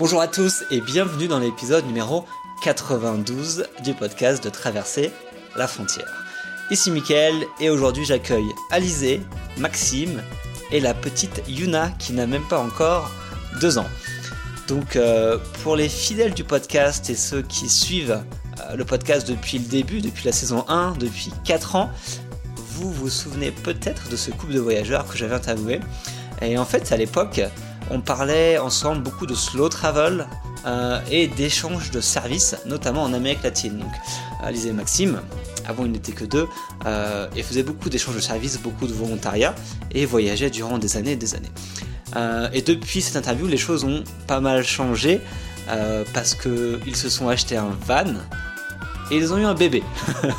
Bonjour à tous et bienvenue dans l'épisode numéro 92 du podcast de Traverser la frontière. Ici Mickaël et aujourd'hui j'accueille Alizé, Maxime et la petite Yuna qui n'a même pas encore deux ans. Donc euh, pour les fidèles du podcast et ceux qui suivent euh, le podcast depuis le début, depuis la saison 1, depuis 4 ans, vous vous souvenez peut-être de ce couple de voyageurs que j'avais interviewé. Et en fait, à l'époque, on parlait ensemble beaucoup de slow travel euh, et d'échanges de services, notamment en Amérique latine. Donc, Alizé et Maxime, avant ils n'étaient que deux, euh, et faisaient beaucoup d'échanges de services, beaucoup de volontariat, et voyageaient durant des années et des années. Euh, et depuis cette interview, les choses ont pas mal changé, parce qu'ils se sont achetés un van, et ils ont eu un bébé.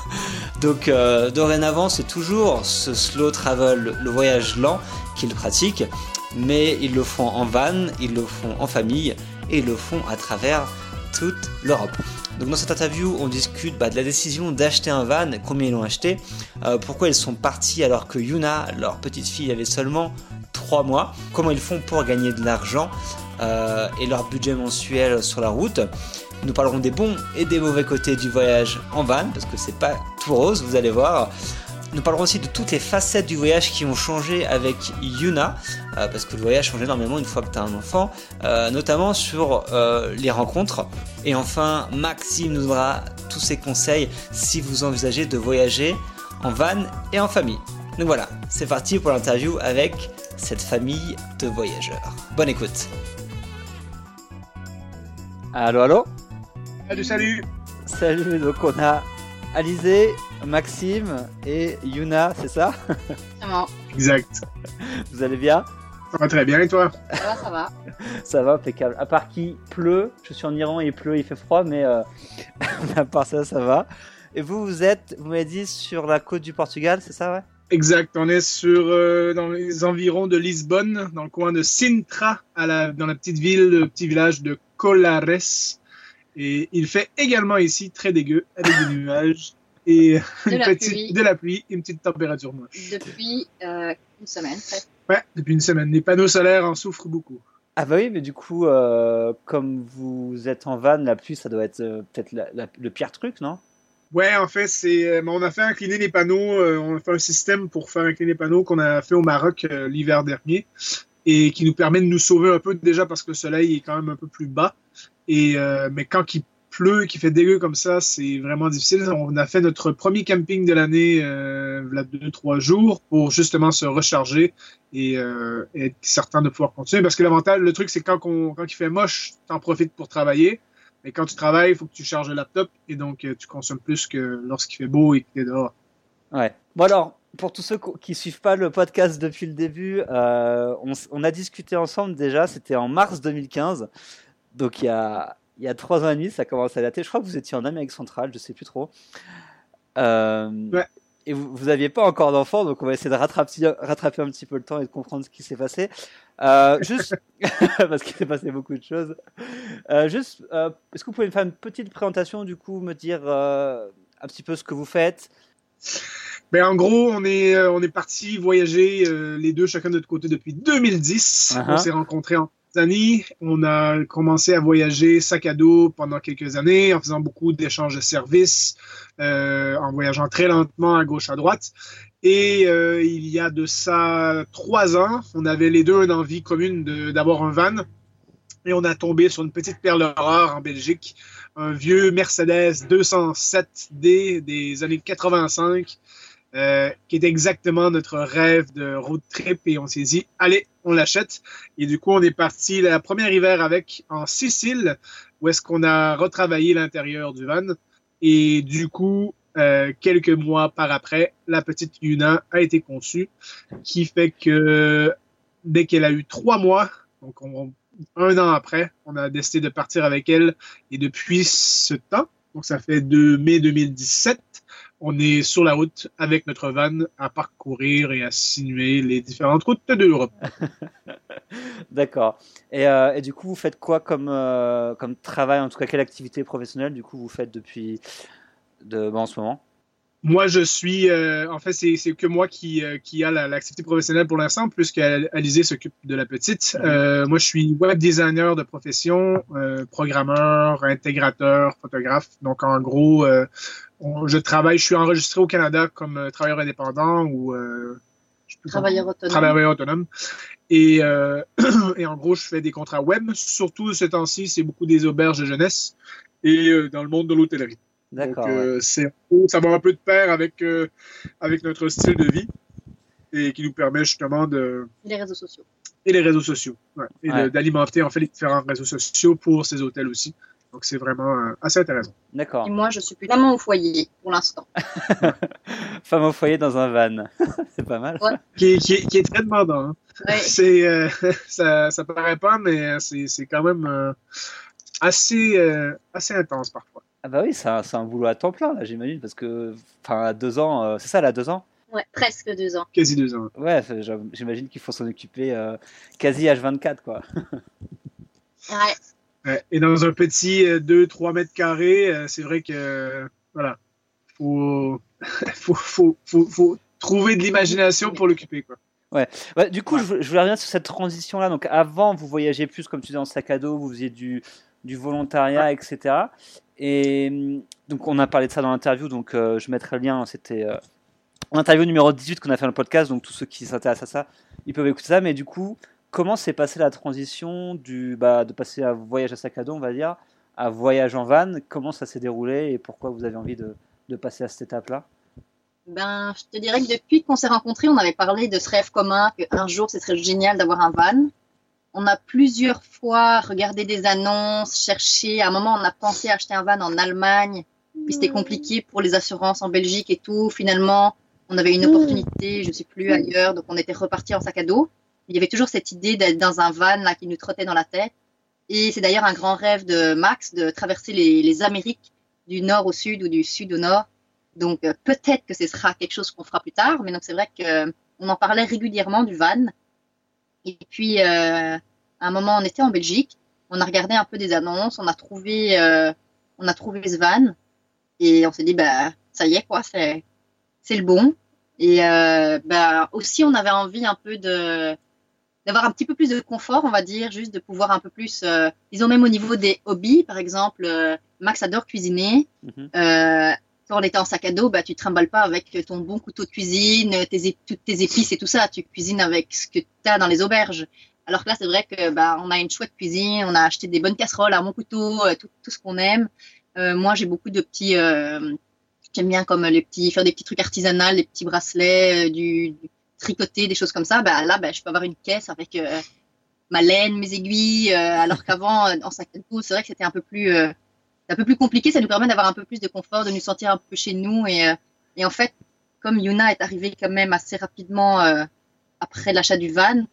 Donc dorénavant, c'est toujours ce slow travel, le voyage lent qu'ils pratiquent, mais ils le font en van, ils le font en famille et ils le font à travers toute l'Europe. Donc dans cette interview, on discute bah, de la décision d'acheter un van, combien ils l'ont acheté, euh, pourquoi ils sont partis alors que Yuna, leur petite fille, avait seulement 3 mois, comment ils font pour gagner de l'argent euh, et leur budget mensuel sur la route. Nous parlerons des bons et des mauvais côtés du voyage en van, parce que c'est pas tout rose, vous allez voir. Nous parlerons aussi de toutes les facettes du voyage qui ont changé avec Yuna, euh, parce que le voyage change énormément une fois que tu as un enfant, euh, notamment sur euh, les rencontres. Et enfin, Maxime nous donnera tous ses conseils si vous envisagez de voyager en van et en famille. Donc voilà, c'est parti pour l'interview avec cette famille de voyageurs. Bonne écoute. Allô, allô? Salut, salut Salut, donc on a Alizé, Maxime et Yuna, c'est ça? Va. Exact. Vous allez bien? Ça va très bien et toi? Ça va, ça va. Ça va, impeccable. À part qu'il pleut, je suis en Iran, il pleut, il fait froid, mais euh, à part ça, ça va. Et vous, vous êtes, vous m'avez dit, sur la côte du Portugal, c'est ça, ouais? Exact, on est sur euh, dans les environs de Lisbonne, dans le coin de Sintra, à la, dans la petite ville, le petit village de Colares. Et il fait également ici très dégueu, avec des nuages et De une la petite, pluie. de la pluie et une petite température moche. Depuis euh, une semaine, presque. Ouais, depuis une semaine. Les panneaux solaires en souffrent beaucoup. Ah bah oui, mais du coup, euh, comme vous êtes en van, la pluie, ça doit être euh, peut-être la- la- le pire truc, non? Ouais, en fait, c'est, euh, on a fait incliner les panneaux, euh, on a fait un système pour faire incliner les panneaux qu'on a fait au Maroc euh, l'hiver dernier et qui nous permet de nous sauver un peu déjà parce que le soleil est quand même un peu plus bas. Et euh, mais quand il pleut, qu'il fait dégueu comme ça, c'est vraiment difficile. On a fait notre premier camping de l'année, euh, deux trois jours pour justement se recharger et, euh, et être certain de pouvoir continuer. Parce que l'avantage, le truc, c'est quand, on- quand il fait moche, t'en profites pour travailler. Mais quand tu travailles, il faut que tu charges le laptop et donc euh, tu consommes plus que lorsqu'il fait beau et que tu es dehors. Ouais. Bon alors, pour tous ceux qui suivent pas le podcast depuis le début, euh, on, on a discuté ensemble déjà, c'était en mars 2015, donc il y a, il y a trois ans et demi, ça commence à dater. Je crois que vous étiez en Amérique centrale, je sais plus trop. Euh, Ouais. Et vous, vous aviez pas encore d'enfant, donc on va essayer de rattraper, rattraper un petit peu le temps et de comprendre ce qui s'est passé. Euh, juste parce qu'il s'est passé beaucoup de choses. Euh, juste, est-ce que vous pouvez me faire une petite présentation, du coup, me dire un petit peu ce que vous faites? Ben, en gros, on est, on est parti voyager les deux chacun de notre côté depuis 2010. Uh-huh. On s'est rencontrés en On a commencé à voyager sac à dos pendant quelques années en faisant beaucoup d'échanges de services, euh, en voyageant très lentement à gauche à droite. Et euh, il y a de ça trois ans, on avait les deux une envie commune d'avoir un van. Et on a tombé sur une petite perle rare en Belgique, un vieux Mercedes 207D des années 85, euh, qui est exactement notre rêve de road trip. Et on s'est dit, allez, on l'achète. Et du coup, on est parti la première hiver avec en Sicile, où est-ce qu'on a retravaillé l'intérieur du van. Et du coup, euh, quelques mois par après, la petite Yuna a été conçue, qui fait que dès qu'elle a eu trois mois, donc on- un an après, on a décidé de partir avec elle. Et depuis ce temps, donc ça fait de mai 2017, on est sur la route avec notre van à parcourir et à sinuer les différentes routes de l'Europe. D'accord. Et, euh, et du coup, vous faites quoi comme, euh, comme travail, en tout cas, quelle activité professionnelle, du coup, vous faites depuis de, bah, en ce moment? Moi, je suis, euh, en fait, c'est que moi qui, euh, qui a l'activité professionnelle pour l'instant, puisqu'Alizé s'occupe de la petite. Euh, moi, je suis web designer de profession, euh, programmeur, intégrateur, photographe. Donc, en gros, euh, on- je travaille, je suis enregistré au Canada comme euh, travailleur indépendant ou euh, Travailleur autonome. travailleur autonome. Et, euh, et en gros, je fais des contrats web. Surtout ce temps-ci, c'est beaucoup des auberges de jeunesse et dans le monde de l'hôtellerie. Donc, D'accord. euh, c'est, ça va un peu de pair avec, euh, avec notre style de vie et qui nous permet justement de. Les réseaux sociaux. Et les réseaux sociaux. ouais, et de- d'alimenter en fait les différents réseaux sociaux pour ces hôtels aussi. Donc, c'est vraiment euh, assez intéressant. D'accord. Et moi, je suis plus vraiment au foyer pour l'instant. Femme au foyer dans un van. c'est pas mal. Qui est, qui est, qui est très demandant. hein. Ouais. C'est, euh, ça, ça paraît pas, mais c'est, c'est quand même euh, assez, euh, assez intense parfois. Ah bah oui, c'est un, c'est un boulot à temps plein, là, j'imagine, parce que, enfin, à deux ans, euh, c'est ça, là, à deux ans? Ouais, presque deux ans. Quasi deux ans. Ouais, j'imagine qu'il faut s'en occuper euh, quasi H24, quoi. Ouais. Ouais, Et dans un petit 2-3 mètres carrés, euh, c'est vrai que euh, voilà, faut, faut, faut, faut, faut trouver de l'imagination pour l'occuper. Quoi. Ouais, du coup, je, je voulais revenir sur cette transition-là. Donc, avant, vous voyagez plus, comme tu disais, en sac à dos, vous faisiez du, du volontariat, etc. Et hum, donc, on a parlé de ça dans l'interview, donc euh, je mettrai le lien. C'était euh, l'interview numéro 18 qu'on a fait dans le podcast, donc tous ceux qui s'intéressent à ça, ils peuvent écouter ça. Mais du coup, comment s'est passée la transition du, bah, de passer à voyage à sac à dos, on va dire, à voyage en van? Comment ça s'est déroulé et pourquoi vous avez envie de, de passer à cette étape-là? Ben, je te dirais que depuis qu'on s'est rencontrés, on avait parlé de ce rêve commun qu'un jour, ce serait génial d'avoir un van. On a plusieurs fois regardé des annonces, cherché. À un moment, on a pensé acheter un van en Allemagne. Puis c'était compliqué pour les assurances en Belgique et tout. Finalement, on avait une opportunité, je ne sais plus, ailleurs. Donc, on était reparti en sac à dos. Il y avait toujours cette idée d'être dans un van là, qui nous trottait dans la tête. Et c'est d'ailleurs un grand rêve de Max de traverser les, Amériques du nord au sud ou du sud au nord. Donc euh, peut-être que ce sera quelque chose qu'on fera plus tard, mais donc c'est vrai que euh, en parlait régulièrement du van. Et puis euh, à un moment on était en Belgique, on a regardé un peu des annonces, on a trouvé euh, on a trouvé ce van et on s'est dit bah ça y est quoi, c'est c'est le bon. Et euh, bah aussi on avait envie un peu de d'avoir un petit peu plus de confort, on va dire, juste de pouvoir un peu plus, euh, disons même au niveau des hobbies, par exemple, euh, Max adore cuisiner. Euh, quand on était en sac à dos, bah, tu te trimbales pas avec ton bon couteau de cuisine, toutes tes épices et tout ça. Tu cuisines avec ce que tu as dans les auberges. Alors que là, c'est vrai que bah, on a une chouette cuisine, on a acheté des bonnes casseroles à mon couteau, euh, tout, tout ce qu'on aime. Euh, moi, j'ai beaucoup de petits, euh, j'aime bien comme les petits, faire des petits trucs artisanaux, des petits bracelets, du, tricoter, des choses comme ça. Bah, là, bah, je peux avoir une caisse avec ma laine, mes aiguilles. alors qu'avant, en sac à dos, c'est vrai que c'était un peu plus un peu plus compliqué, ça nous permet d'avoir un peu plus de confort, de nous sentir un peu chez nous. Et, euh, et en fait, comme Yuna est arrivée quand même assez rapidement euh, après l'achat du van,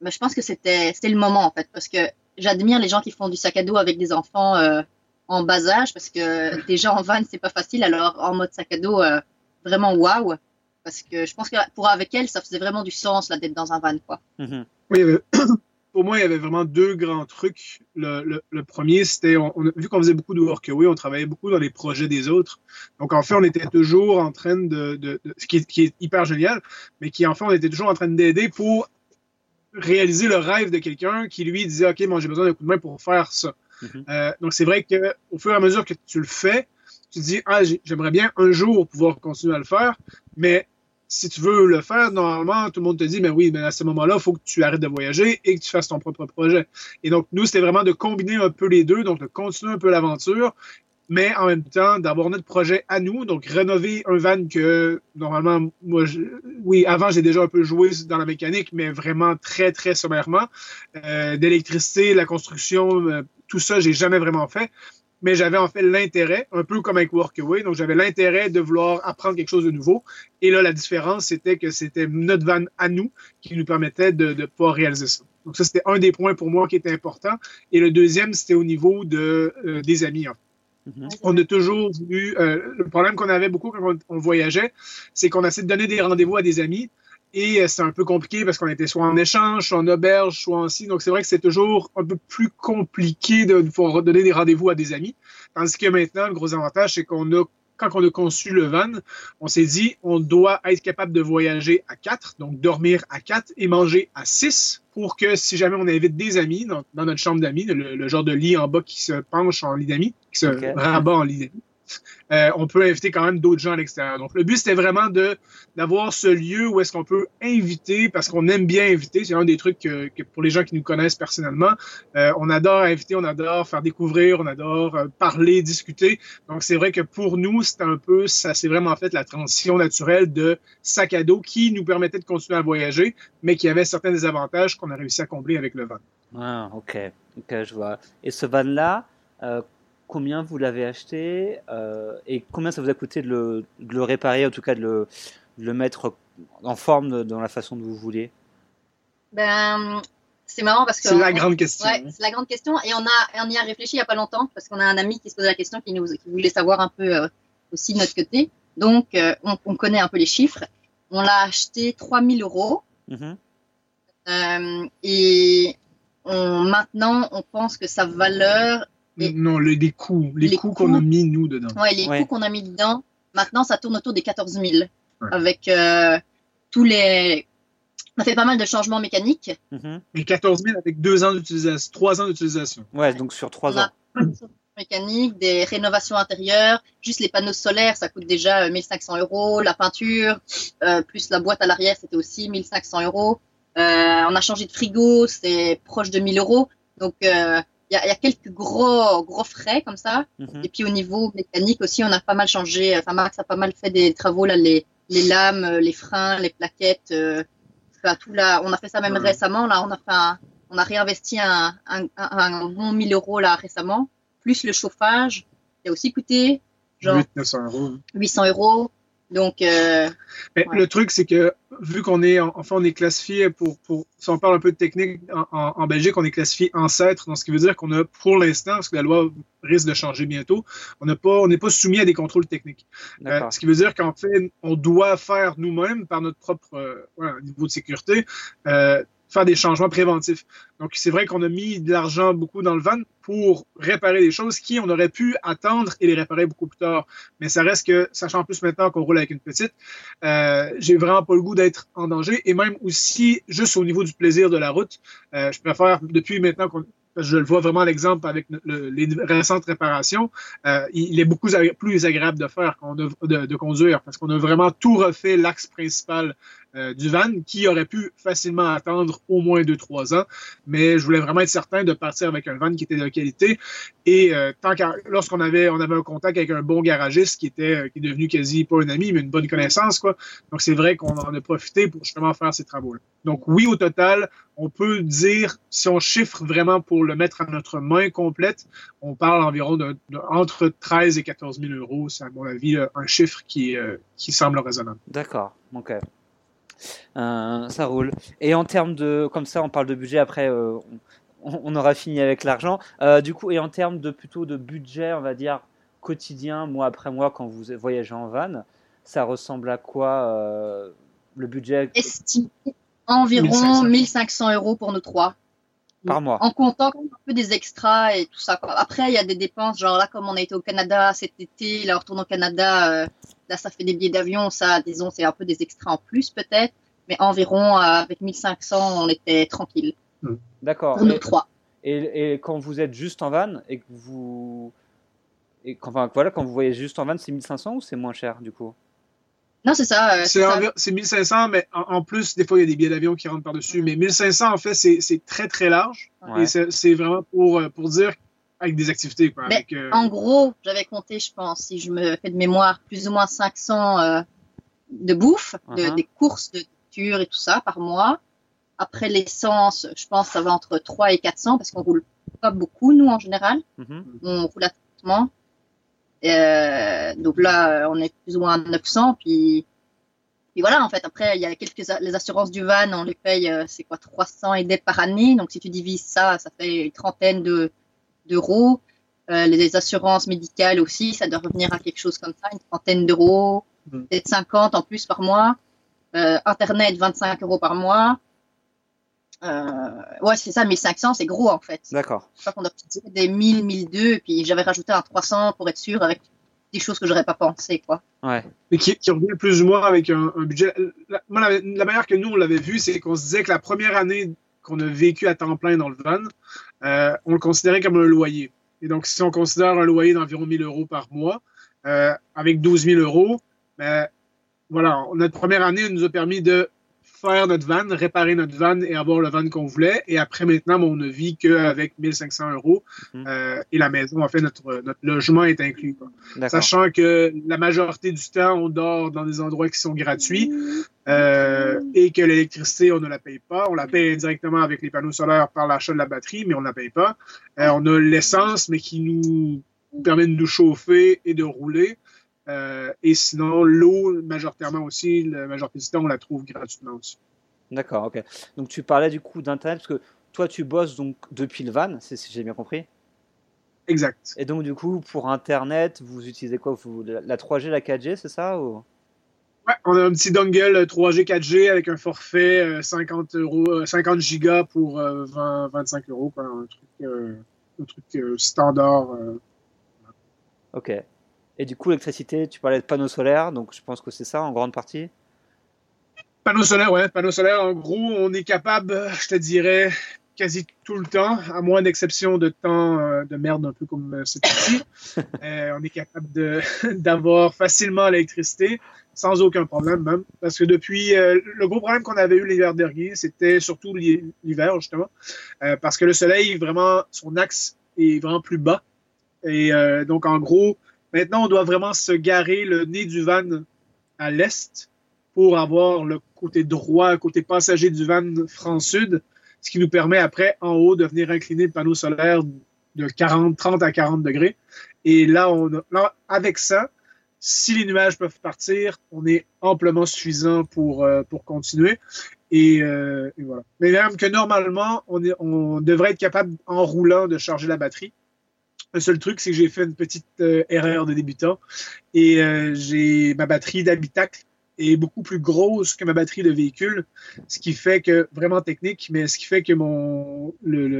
ben, je pense que c'était le moment en fait, parce que j'admire les gens qui font du sac à dos avec des enfants euh, en bas âge, parce que déjà en van c'est pas facile, alors en mode sac à dos, euh, vraiment waouh, parce que je pense que pour avec elle, ça faisait vraiment du sens là d'être dans un van quoi. Mhm. Oui, pour moi, il y avait vraiment deux grands trucs. Le, le- le premier, c'était, on, vu qu'on faisait beaucoup de workaway, on travaillait beaucoup dans les projets des autres. Donc, en fait, on était toujours en train de, de, de- ce qui est, qui est hyper génial, mais qui, en fait, on était toujours en train d'aider pour réaliser le rêve de quelqu'un qui, lui, disait, OK, moi, j'ai besoin d'un coup de main pour faire ça. Mhm. Euh, donc, c'est vrai que au fur et à mesure que tu le fais, tu te dis, ah, j'ai- j'aimerais bien un jour pouvoir continuer à le faire, mais si tu veux le faire, normalement, tout le monde te dit, mais oui, mais à ce moment-là, il faut que tu arrêtes de voyager et que tu fasses ton propre projet. Et donc, nous, c'était vraiment de combiner un peu les deux, donc de continuer un peu l'aventure, mais en même temps, d'avoir notre projet à nous, donc rénover un van que, normalement, moi, oui, avant, j'ai déjà un peu joué dans la mécanique, mais vraiment très, très sommairement. Euh, D'électricité, la construction, euh, tout ça, j'ai jamais vraiment fait mais j'avais en fait l'intérêt, un peu comme avec Workaway, donc j'avais l'intérêt de vouloir apprendre quelque chose de nouveau. Et là, la différence, c'était que c'était notre van à nous qui nous permettait de, de pouvoir réaliser ça. Donc ça, c'était un des points pour moi qui était important. Et le deuxième, c'était au niveau de, euh, des amis. en fait. Mhm. On a toujours voulu. euh, le problème qu'on avait beaucoup quand on, on voyageait, c'est qu'on essaie de donner des rendez-vous à des amis. Et euh, c'est un peu compliqué parce qu'on était soit en échange, soit en auberge, soit en ci. Donc c'est vrai que c'est toujours un peu plus compliqué de pouvoir donner des rendez-vous à des amis. Tandis que maintenant, le gros avantage, c'est qu'on a quand on a conçu le van, on s'est dit on doit être capable de voyager à quatre, donc dormir à quatre et manger à six pour que si jamais on invite des amis dans, notre chambre d'amis, le, genre de lit en bas qui se penche en lit d'amis, qui se rabat en lit d'amis, euh, on peut inviter quand même d'autres gens à l'extérieur. Donc, le but, c'était vraiment de d'avoir ce lieu où est-ce qu'on peut inviter, parce qu'on aime bien inviter. C'est un des trucs que, pour les gens qui nous connaissent personnellement, euh, on adore inviter, on adore faire découvrir, on adore euh, parler, discuter. Donc, c'est vrai que pour nous, c'est un peu, ça s'est vraiment fait la transition naturelle de sac à dos qui nous permettait de continuer à voyager, mais qui avait certains désavantages qu'on a réussi à combler avec le van. Ah, ok, ok, je vois. Et ce van-là, combien vous l'avez acheté euh, et combien ça vous a coûté de le, de le, réparer, en tout cas de le, de le mettre en forme dans la façon dont vous voulez? Ben, C'est marrant parce que. C'est la grande question. Ouais, c'est la grande question et on, a, on y a réfléchi il n'y a pas longtemps parce qu'on a un ami qui se posait la question, qui, nous, qui voulait savoir un peu euh, aussi de notre côté. Donc, euh, on, on, connaît un peu les chiffres. On l'a acheté 3000 euros. Mm-hmm. et on, maintenant, on pense que sa valeur non, les, les coûts, les, coûts qu'on a mis nous dedans. Ouais, les coûts qu'on a mis dedans. Maintenant, ça tourne autour des 14 000 avec euh, tous les. On a fait pas mal de changements mécaniques. Mm Mais 14 000 avec deux ans d'utilisation, trois ans d'utilisation. Ouais, donc sur trois ans. mécaniques, des rénovations intérieures, juste les panneaux solaires, ça coûte déjà 1500 euh, euros, la peinture, euh, plus la boîte à l'arrière, c'était aussi 1500 euros. on a changé de frigo, c'est proche de 1000 euros. Donc, il y, a, quelques gros gros frais comme ça. Mhm. Et puis au niveau mécanique aussi, on a pas mal changé. Enfin, Max a pas mal fait des travaux là, les, les lames, les freins, les plaquettes. Euh, tout là, on a fait ça même récemment. Là, on a fait on a réinvesti un, un, un, bon 1000 euros là récemment, plus le chauffage qui a aussi coûté genre 800 euros. 800 euros. Donc, euh, le truc, c'est que vu qu'on est, enfin, on est classifié pour, pour, si on parle un peu de technique en, en, Belgique, on est classifié ancêtre, donc ce qui veut dire qu'on a, pour l'instant, parce que la loi risque de changer bientôt, on n'a pas, on n'est pas soumis à des contrôles techniques. Euh, ce qui veut dire qu'en fait, on doit faire nous-mêmes par notre propre euh, niveau de sécurité. Faire des changements préventifs. Donc, c'est vrai qu'on a mis de l'argent beaucoup dans le van pour réparer des choses qui, on aurait pu attendre et les réparer beaucoup plus tard. Mais ça reste que, sachant plus maintenant qu'on roule avec une petite, euh, j'ai vraiment pas le goût d'être en danger. Et même aussi, juste au niveau du plaisir de la route, euh, je préfère, depuis maintenant qu'on je le vois vraiment l'exemple avec les récentes réparations, euh, il est beaucoup plus agréable de faire, de, de, conduire, parce qu'on a vraiment tout refait l'axe principal euh, du van, qui aurait pu facilement attendre au moins deux trois ans. Mais je voulais vraiment être certain de partir avec un van qui était de qualité. Et euh, tant lorsqu'on avait, on avait un contact avec un bon garagiste qui était, qui est devenu quasi pas un ami, mais une bonne connaissance, quoi. Donc c'est vrai qu'on en a profité pour justement faire ces travaux-là. Donc oui, au total, on peut dire, si on chiffre vraiment pour le mettre à notre main complète, on parle environ de, entre 13 et 14 000 euros. C'est à mon avis un chiffre qui, euh, qui semble raisonnable. D'accord, ok. Euh, ça roule. Et en termes de, comme ça, on parle de budget. Après, euh, on, aura fini avec l'argent. du coup, et en termes de plutôt de budget, on va dire quotidien, mois après mois, quand vous voyagez en van, ça ressemble à quoi le budget Estimé environ 1500. euros pour nous trois. Par mois. En comptant un peu des extras et tout ça. Après, il y a des dépenses, genre là, comme on a été au Canada cet été, là, on retourne au Canada, euh, là, ça fait des billets d'avion, ça, disons, c'est un peu des extras en plus, peut-être. Mais environ, euh, avec 1500, on était tranquille. Hmm. D'accord. Pour nous trois. Et, et, quand vous êtes juste en van et que vous. Et quand, enfin, voilà, quand vous voyez juste en van, c'est 1500 ou c'est moins cher, du coup? Non, c'est ça. Euh, c'est 1500, mais en, plus, des fois, il y a des billets d'avion qui rentrent par-dessus. Mais 1500, en fait, c'est très, très large. Et c'est vraiment pour, euh, pour dire avec des activités. Quoi, euh, En gros, j'avais compté, je pense, si je me fais de mémoire, plus ou moins 500 de bouffe, uh-huh. des courses de nourriture et tout ça par mois. Après l'essence, je pense ça va entre 3 et 400 parce qu'on roule pas beaucoup, nous, en général. Mm-hmm. On roule à euh, donc là, on est plus ou moins à 900. Puis, puis voilà, en fait, après, il y a quelques les assurances du van, on les paye, euh, c'est quoi, 300 et des par année. Donc si tu divises ça, ça fait une trentaine de d'euros. Euh, les assurances médicales aussi, ça doit revenir à quelque chose comme ça, une trentaine d'euros, mmh. peut-être 50 en plus par mois. Euh, Internet, 25 euros par mois. Euh, ouais, c'est ça, 1500, c'est gros en fait. D'accord. Je crois qu'on a des 1000, 1002, et puis j'avais rajouté un 300 pour être sûr avec des choses que j'aurais pas pensé, quoi. Ouais. Mais qui, qui revient plus ou moins avec un, un budget. La, moi, la, la manière que nous, on l'avait vu, c'est qu'on se disait que la première année qu'on a vécu à temps plein dans le van, euh, on le considérait comme un loyer. Et donc, si on considère un loyer d'environ 1000 euros par mois, euh, avec 12 000 euros, ben, voilà, notre première année nous a permis de faire notre van, réparer notre van et avoir le van qu'on voulait. Et après, maintenant, on ne vit qu'avec 1500 euros. Mhm. Euh, et la maison, en fait, notre, notre logement est inclus. quoi. Sachant que la majorité du temps, on dort dans des endroits qui sont gratuits euh, et que l'électricité, on ne la paye pas. On la paye indirectement avec les panneaux solaires par l'achat de la batterie, mais on ne la paye pas. Euh, on a l'essence, mais qui nous permet de nous chauffer et de rouler. Euh, et sinon, l'eau, majoritairement aussi, la majorité du temps, on la trouve gratuitement aussi. D'accord, ok. Donc tu parlais du coup d'internet parce que toi tu bosses donc depuis le van, si j'ai bien compris? Exact. Et donc du coup pour internet, vous utilisez quoi? Vous, la la 3G, la 4G, c'est ça ou... Ouais, on a un petit dongle 3G, 4G avec un forfait euh, 50 euros, euh, 50 gigas pour euh, 20, 25 euros, quoi, un truc, euh, un truc euh, standard. euh. Ok. Et du coup l'électricité, tu parlais de panneaux solaires, donc je pense que c'est ça en grande partie. Panneaux solaires, ouais, panneaux solaires. En gros, on est capable, je te dirais, quasi tout le temps, à moins d'exception de temps euh, de merde, un peu comme euh, cet ici. Euh, on est capable d'avoir facilement l'électricité sans aucun problème même. Parce que depuis, euh, le gros problème qu'on avait eu l'hiver dernier, c'était surtout l'hi- l'hiver, justement. Parce que le soleil, vraiment, son axe est vraiment plus bas. Et donc, en gros, maintenant, on doit vraiment se garer le nez du van à l'est pour avoir le côté droit, côté passager du van franc-sud, ce qui nous permet après, en haut, de venir incliner le panneau solaire de 40, 30 à 40 degrés. Et là, on a- avec ça, si les nuages peuvent partir, on est amplement suffisant pour, euh, pour continuer. Et, euh, et voilà. Mais même que normalement, on, est, on devrait être capable, en roulant, de charger la batterie. Le seul truc, c'est que j'ai fait une petite euh, erreur de débutant et euh, j'ai ma batterie d'habitacle est beaucoup plus grosse que ma batterie de véhicule, ce qui fait que vraiment technique, mais ce qui fait que mon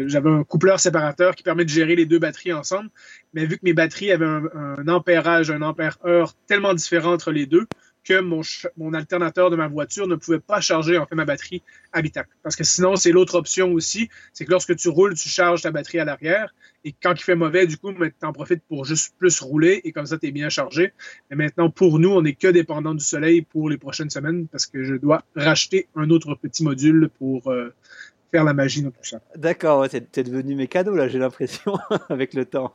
j'avais un coupleur séparateur qui permet de gérer les deux batteries ensemble. Mais vu que mes batteries avaient un, ampérage, un ampère-heure tellement différent entre les deux, que mon alternateur de ma voiture ne pouvait pas charger en fait ma batterie habitacle. Parce que sinon, c'est l'autre option aussi, c'est que lorsque tu roules, tu charges ta batterie à l'arrière. Et quand il fait mauvais, du coup, tu en profites pour juste plus rouler et comme ça, tu es bien chargé. Mais maintenant, pour nous, on n'est que dépendant du soleil pour les prochaines semaines parce que je dois racheter un autre petit module pour euh, faire la magie dans tout ça. D'accord, ouais, t'es t'es devenu mécano là, j'ai l'impression, avec le temps.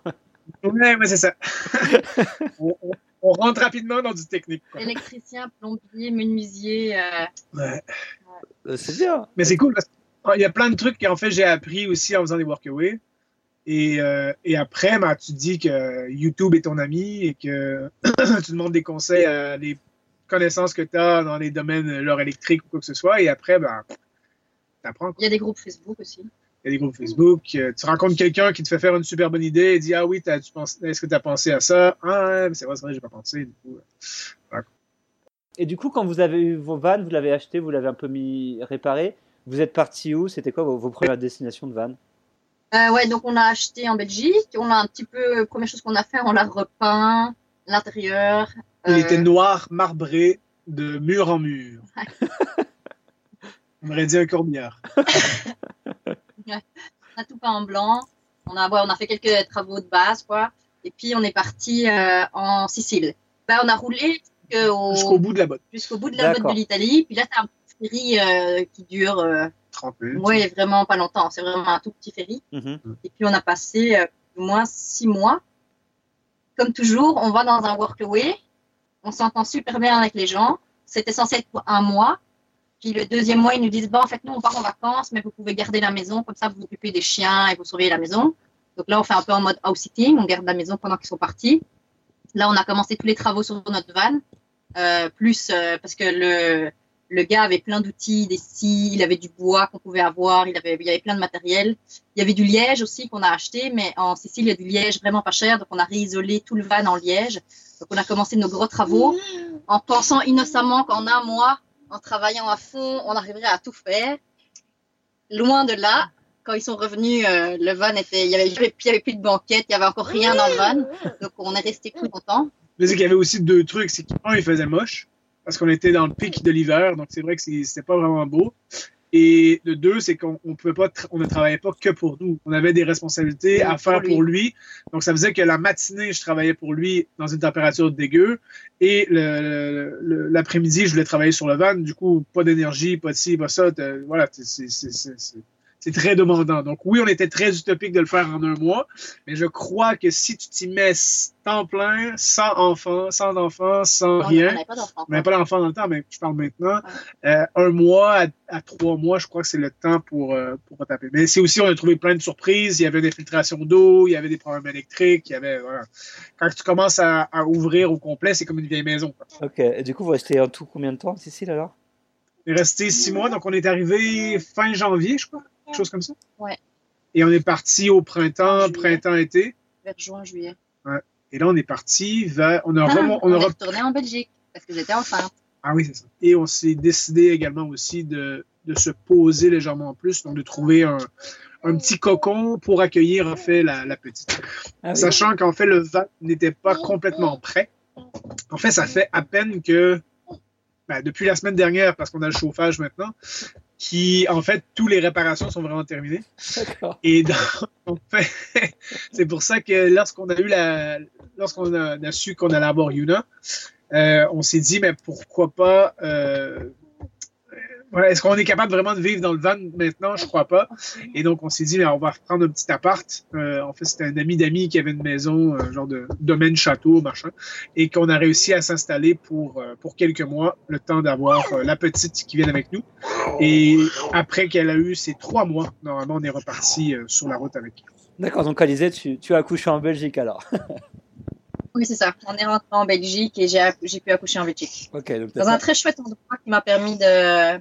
Ouais, ouais, c'est ça. on, on- on rentre rapidement dans du technique. quoi. Électricien, plombier, menuisier. euh, Ouais. Euh, C'est bien. Mais c'est cool parce qu'il y a plein de trucs qu'en fait j'ai appris aussi en faisant des workaways. Et, euh, et après, ben, tu te dis que YouTube est ton ami et que tu demandes des conseils à les connaissances que tu as dans les domaines l'heure électrique ou quoi que ce soit. Et après, ben, t'apprends. quoi. Il y a des groupes Facebook aussi. Il y a des groupes Facebook. euh, Tu rencontres quelqu'un qui te fait faire une super bonne idée et dit Ah oui, tu est-ce que tu as pensé à ça? Ah, ouais, mais c'est vrai, c'est vrai, j'ai pas pensé. Du coup, euh, Et du coup, quand vous avez eu vos vannes, vous l'avez acheté, vous l'avez un peu mis réparé, vous êtes parti où? C'était quoi vos, vos premières destinations de vannes? Euh, ouais, donc on a acheté en Belgique. On a un petit peu, première chose qu'on a fait, on l'a repeint, l'intérieur. Il euh, était noir, marbré, de mur en mur. On aurait dit un corbillard. on a tout peint en blanc. On a, ouais, on a fait quelques travaux de base, quoi. Et puis on est parti euh, en Sicile. Là, on a roulé jusqu'au bout de la botte. jusqu'au bout de la botte de l'Italie. Puis là, c'est un petit ferry euh, qui dure, euh, 30 minutes. ouais, vraiment pas longtemps. C'est vraiment un tout petit ferry. Mhm. Et puis on a passé euh, au moins six mois. Comme toujours, on va dans un workaway. On s'entend super bien avec les gens. C'était censé être pour un mois. Puis le deuxième mois, ils nous disent, bon, en fait, nous, on part en vacances, mais vous pouvez garder la maison. Comme ça, vous vous occupez des chiens et vous surveillez la maison. Donc là, on fait un peu en mode house sitting. On garde la maison pendant qu'ils sont partis. Là, on a commencé tous les travaux sur notre van. Euh, plus euh, parce que le, le gars avait plein d'outils, des scies, il avait du bois qu'on pouvait avoir, il, avait, il y avait plein de matériel. Il y avait du liège aussi qu'on a acheté, mais en Sicile, il y a du liège vraiment pas cher, donc on a réisolé tout le van en liège. Donc on a commencé nos gros travaux en pensant innocemment qu'en un mois, en travaillant à fond, on arriverait à tout faire. Loin de là, quand ils sont revenus, euh, le van était, il y avait, il y plus de banquette, il y avait encore rien dans le van, donc on est resté plus longtemps. Mais c'est qu'il y avait aussi deux trucs. C'est qu'un, il faisait moche parce qu'on était dans le pic de l'hiver, donc c'est vrai que c'était pas vraiment beau. Et de deux, c'est qu'on on pouvait pas, on ne travaillait pas que pour nous. On avait des responsabilités à faire pour lui. Donc ça faisait que la matinée, je travaillais pour lui dans une température dégueu, et l'après-midi, je voulais travailler sur le van. Du coup, pas d'énergie, pas de ci, pas ça. Voilà, c'est c'est très demandant. Donc oui, on était très utopique de le faire en un mois, mais je crois que si tu t'y mets temps plein, sans enfants, sans enfants, sans rien, on n'avait pas d'enfants dans le temps, mais je parle maintenant, euh, un mois à, trois mois, je crois que c'est le temps pour, euh, pour taper. Mais c'est aussi, on a trouvé plein de surprises. Il y avait des filtrations d'eau, il y avait des problèmes électriques, il y avait, voilà. Quand tu commences à, ouvrir au complet, c'est comme une vieille maison. Ok. Et du coup, vous restez en tout combien de temps, Cécile, alors? Est resté six mois, donc on est arrivé fin janvier, je crois quelque chose comme ça? Ouais. Et on est parti au printemps, printemps-été. Vers juin, juillet. Ouais. Et là, on est parti vers. On, a ah, on, on est retourné en Belgique parce que j'étais enceinte. Ah oui, c'est ça. Et on s'est décidé également aussi de, de, se poser légèrement plus, donc de trouver un, un petit cocon pour accueillir en fait la, la petite. Ah Sachant qu'en fait le vent n'était pas complètement prêt. En fait, ça fait à peine que ben, depuis la semaine dernière, parce qu'on a le chauffage maintenant, qui, en fait, toutes les réparations sont vraiment terminées. Et en fait, c'est pour ça que lorsqu'on a eu la, lorsqu'on a, su qu'on allait avoir Yuna, euh, on s'est dit, mais pourquoi pas euh, est-ce qu'on est capable vraiment de vivre dans le van maintenant? Je crois pas. Et donc, on s'est dit, on va reprendre un petit appart. Euh, en fait, c'était un ami d'amis qui avait une maison, un genre de domaine château, machin, et qu'on a réussi à s'installer pour, euh, pour quelques mois, le temps d'avoir euh, la petite qui vient avec nous. Et après qu'elle a eu ses trois mois, normalement, on est reparti sur la route avec D'accord, donc Alizé, tu, tu as accouché en Belgique alors Oui, c'est ça. On est rentré en Belgique et j'ai pu accoucher en Belgique. donc dans un très chouette endroit qui m'a permis de,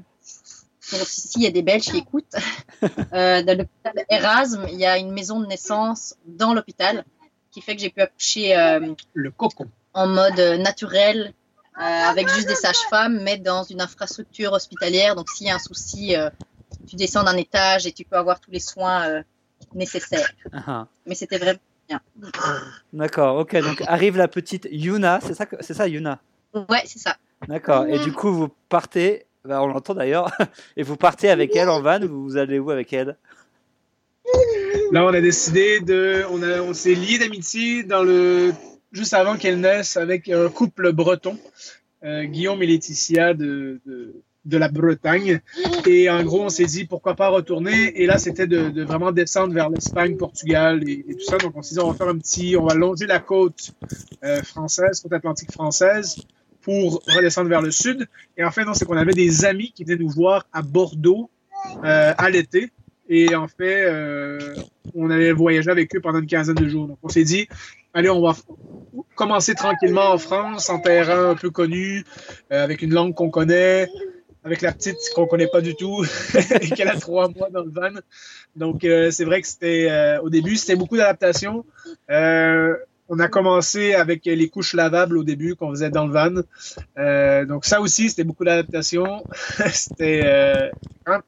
ici, il y a des Belges qui écoutent. Euh, dans l'hôpital Erasme, il y a une maison de naissance dans l'hôpital qui fait que j'ai pu accoucher euh, le cocon en mode naturel euh, avec juste des sages-femmes, mais dans une infrastructure hospitalière. Donc, s'il y a un souci, tu descends d'un étage et tu peux avoir tous les soins nécessaires. Uh-huh. Mais c'était vraiment bien. D'accord, ok. Donc, arrive la petite Yuna, c'est ça, c'est ça, Yuna? Ouais, c'est ça. D'accord. Et du coup, vous partez bah, on l'entend d'ailleurs. Et vous partez avec elle en van ou vous allez où avec elle? Là, on a décidé de. On, on s'est lié d'amitié le juste avant qu'elle naisse avec un couple breton, euh, Guillaume et Laetitia de, de, la Bretagne. Et en gros, on s'est dit pourquoi pas retourner? Et là, c'était de, vraiment descendre vers l'Espagne, Portugal et, tout ça. Donc, on s'est dit on va faire un petit. On va longer la côte euh, française, côte atlantique française pour redescendre vers le sud. Et en fait, non, c'est qu'on avait des amis qui venaient nous voir à Bordeaux euh, à l'été. Et en fait, euh, on avait voyagé avec eux pendant une quinzaine de jours. Donc, on s'est dit, allez, on va commencer tranquillement en France, en terrain un peu connu, euh, avec une langue qu'on connaît, avec la petite qu'on connaît pas du tout et qu'elle a trois mois dans le van. Donc, c'est vrai que c'était, au début, c'était beaucoup d'adaptation. On a commencé avec les couches lavables au début qu'on faisait dans le van. Euh, donc ça aussi, c'était beaucoup d'adaptation. c'était euh,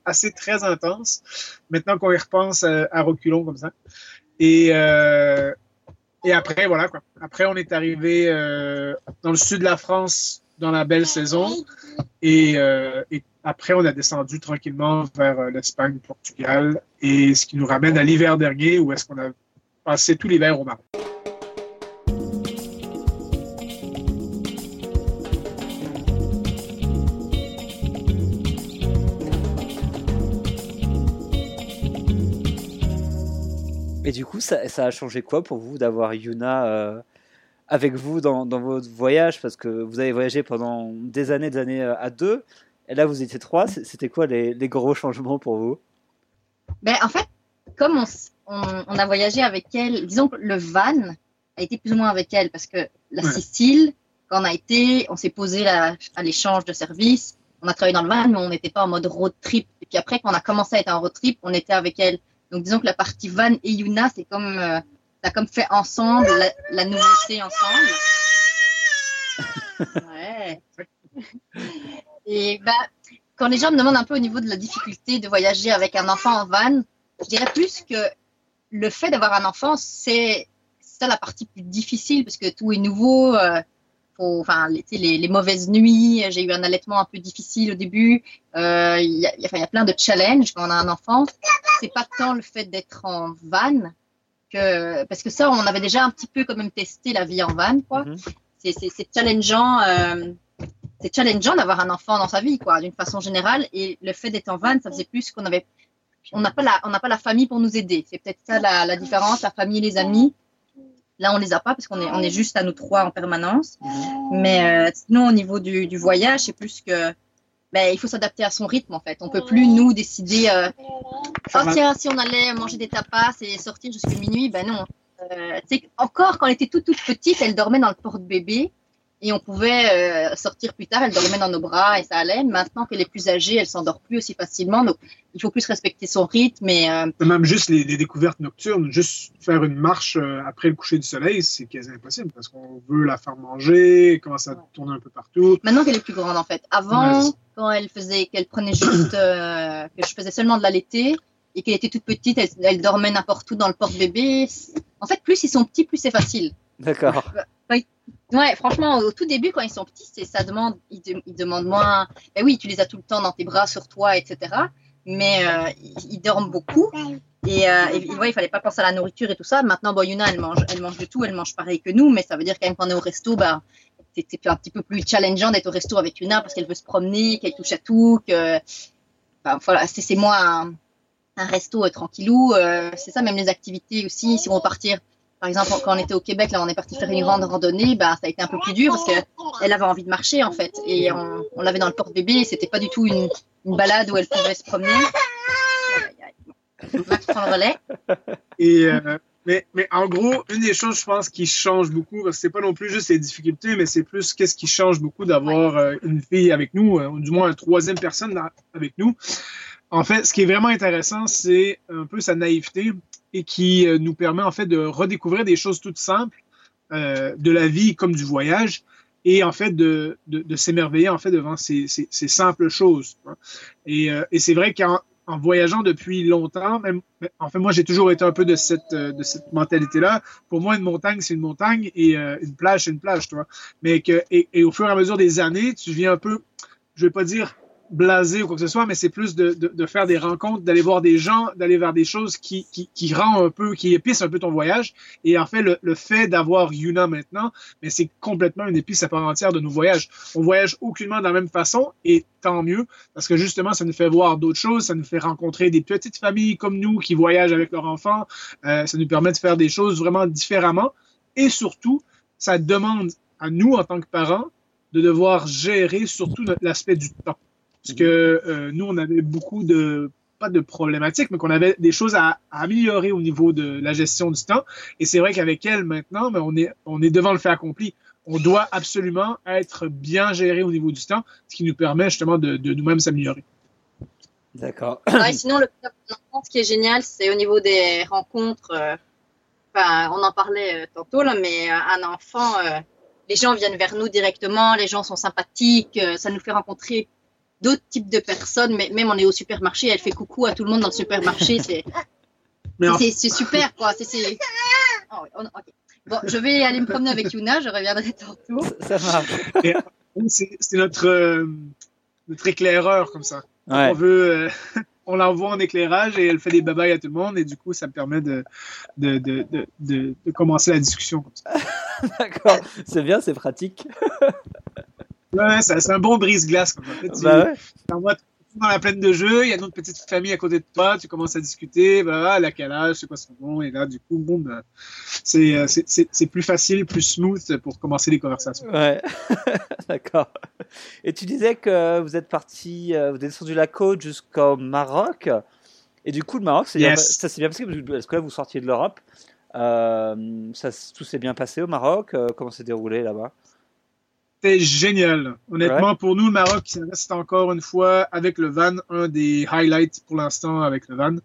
assez très intense. Maintenant qu'on y repense euh, à reculons comme ça. Et, et après, voilà quoi. Après, on est arrivé dans le sud de la France dans la belle saison. Et, après, on a descendu tranquillement vers l'Espagne, le Portugal. Et ce qui nous ramène à l'hiver dernier où est-ce qu'on a passé tout l'hiver au Maroc. Du coup, ça, a changé quoi pour vous d'avoir Yuna euh, avec vous dans, votre voyage? Parce que vous avez voyagé pendant des années, des années euh, à deux. Et là, vous étiez trois. C'était quoi les, gros changements pour vous? Ben, En fait, comme on, a voyagé avec elle, disons que le van a été plus ou moins avec elle parce que la Sicile, quand on a été, on s'est posé à l'échange de services. On a travaillé dans le van, mais on n'était pas en mode road trip. Et puis après, quand on a commencé à être en road trip, on était avec elle. Donc disons que la partie Van et Yuna, c'est comme, euh, ça comme fait ensemble la, nouveauté ensemble. Ouais. Et bah, quand les gens me demandent un peu au niveau de la difficulté de voyager avec un enfant en van, je dirais plus que le fait d'avoir un enfant, c'est ça la partie plus difficile parce que tout est nouveau. Euh, faut, enfin, les, les, les, mauvaises nuits. J'ai eu un allaitement un peu difficile au début. Euh, il y, a, y, a plein de challenges quand on a un enfant. C'est pas tant le fait d'être en van que parce que ça, on avait déjà un petit peu quand même testé la vie en van, quoi. Mm -hmm. C'est challengeant. Euh, c'est challengeant d'avoir un enfant dans sa vie, quoi, d'une façon générale. Et le fait d'être en van, ça faisait plus qu'on avait, on n'a pas la, on n'a pas la famille pour nous aider. C'est peut-être ça la, la, différence, la famille et les amis. Là, on les a pas parce qu'on est, on est juste à nous trois en permanence. Mais euh, sinon, au niveau du, du voyage, c'est plus que, ben, il faut s'adapter à son rythme en fait. On peut plus nous décider, euh, oh tiens, si on allait manger des tapas et sortir jusqu'à minuit, ben non. Euh, encore quand elle était toute toute petite, elle dormait dans le porte-bébé et on pouvait euh, sortir plus tard. Elle dormait dans nos bras et ça allait. Maintenant qu'elle est plus âgée, elle s'endort plus aussi facilement. Donc, il faut plus respecter son rythme. Et, euh... Même juste les, les, découvertes nocturnes, juste faire une marche euh, après le coucher du soleil, c'est quasi impossible parce qu'on veut la faire manger, commence à tourner un peu partout. Maintenant qu'elle est plus grande, en fait. Avant, ouais. quand elle faisait, qu'elle prenait juste, euh, que je faisais seulement de l'allaiter et qu'elle était toute petite, elle, elle dormait n'importe où dans le porte-bébé. En fait, plus ils sont petits, plus c'est facile. D'accord. Ouais, franchement, au tout début, quand ils sont petits, ça demande, ils, de, ils, demandent moins. Ben oui, tu les as tout le temps dans tes bras, sur toi, etc. Mais euh, ils, dorment beaucoup. Et, euh, et ouais, il fallait pas penser à la nourriture et tout ça. Maintenant, bon, Yuna, elle mange, elle mange de tout, elle mange pareil que nous, mais ça veut dire quand même qu'on est au resto, bah, c'est, un petit peu plus challengeant d'être au resto avec Yuna parce qu'elle veut se promener, qu'elle touche à tout, que, ben, voilà, c'est, un, un resto euh, tranquillou. Euh, c'est ça, même les activités aussi. Si on veut partir par exemple, quand on était au Québec, là, on est parti faire une grande randonnée, bah, ça a été un peu plus dur parce qu'elle avait envie de marcher, en fait. Et on, on l'avait dans le porte-bébé et c'était pas du tout une, une, balade où elle pouvait se promener. Max prend le relais. Et, euh, mais, mais en gros, une des choses, je pense, qui change beaucoup, parce que c'est pas non plus juste les difficultés, mais c'est plus qu'est-ce qui change beaucoup d'avoir euh, une fille avec nous, euh, ou du moins une troisième personne avec nous. En fait, ce qui est vraiment intéressant, c'est un peu sa naïveté et qui euh, nous permet en fait de redécouvrir des choses toutes simples euh, de la vie comme du voyage et en fait de, de, de s'émerveiller en fait devant ces, ces, ces simples choses. Et, euh, et c'est vrai qu'en en voyageant depuis longtemps, même, en fait moi j'ai toujours été un peu de cette de cette mentalité là. Pour moi une montagne c'est une montagne et euh, une plage c'est une plage, tu vois. Mais que et, et, au fur et à mesure des années, tu viens un peu, je vais pas dire blasé ou quoi que ce soit, mais c'est plus de, de, faire des rencontres, d'aller voir des gens, d'aller vers des choses qui, qui, qui rend un peu, qui épicent un peu ton voyage. Et en fait, le, le fait d'avoir Yuna maintenant, mais c'est complètement une épice à part entière de nos voyages. On voyage aucunement de la même façon et tant mieux, parce que justement, ça nous fait voir d'autres choses, ça nous fait rencontrer des petites familles comme nous qui voyagent avec leurs enfants, euh, ça nous permet de faire des choses vraiment différemment. Et surtout, ça demande à nous, en tant que parents, de devoir gérer surtout l'aspect du temps. Parce que euh, nous, on avait beaucoup de, pas de problématiques, mais qu'on avait des choses à, à, améliorer au niveau de la gestion du temps. Et c'est vrai qu'avec elle, maintenant, mais on, est, on est devant le fait accompli. On doit absolument être bien géré au niveau du temps, ce qui nous permet justement de, de nous-mêmes s'améliorer. D'accord. Ouais, sinon, le ce qui est génial, c'est au niveau des rencontres. Euh, enfin, on en parlait euh, tantôt, là, mais un enfant, euh, les gens viennent vers nous directement, les gens sont sympathiques, ça nous fait rencontrer d'autres types de personnes, mais même on est au supermarché, elle fait coucou à tout le monde dans le supermarché, c'est c'est super quoi. C'est oh, okay. Bon, je vais aller me promener avec Yuna, je reviendrai tantôt. Ça, ça marche. C'est notre euh, notre éclaireur comme ça. Ouais. On veut, euh, on l'envoie en éclairage et elle fait des babayes à tout le monde et du coup ça me permet de de, de, de, de, de commencer la discussion comme ça. D'accord, c'est bien, c'est pratique. Ouais, c'est un bon brise-glace. En fait, bah ouais. dans la plaine de jeu, il y a une autre petite famille à côté de toi, tu commences à discuter, bah, elle a quel âge, c'est quoi son nom, et là, du coup, bon, bah, c'est plus facile, plus smooth pour commencer les conversations. Ouais, d'accord. Et tu disais que vous êtes parti, vous êtes descendu la côte jusqu'au Maroc, et du coup, le Maroc, yes. bien, ça s'est bien passé, parce que là, vous sortiez de l'Europe, euh, ça, tout s'est bien passé au Maroc, euh, comment s'est déroulé là-bas? C'était génial. Honnêtement, ouais. pour nous, le Maroc, ça reste encore une fois avec le van, un des highlights pour l'instant avec le van.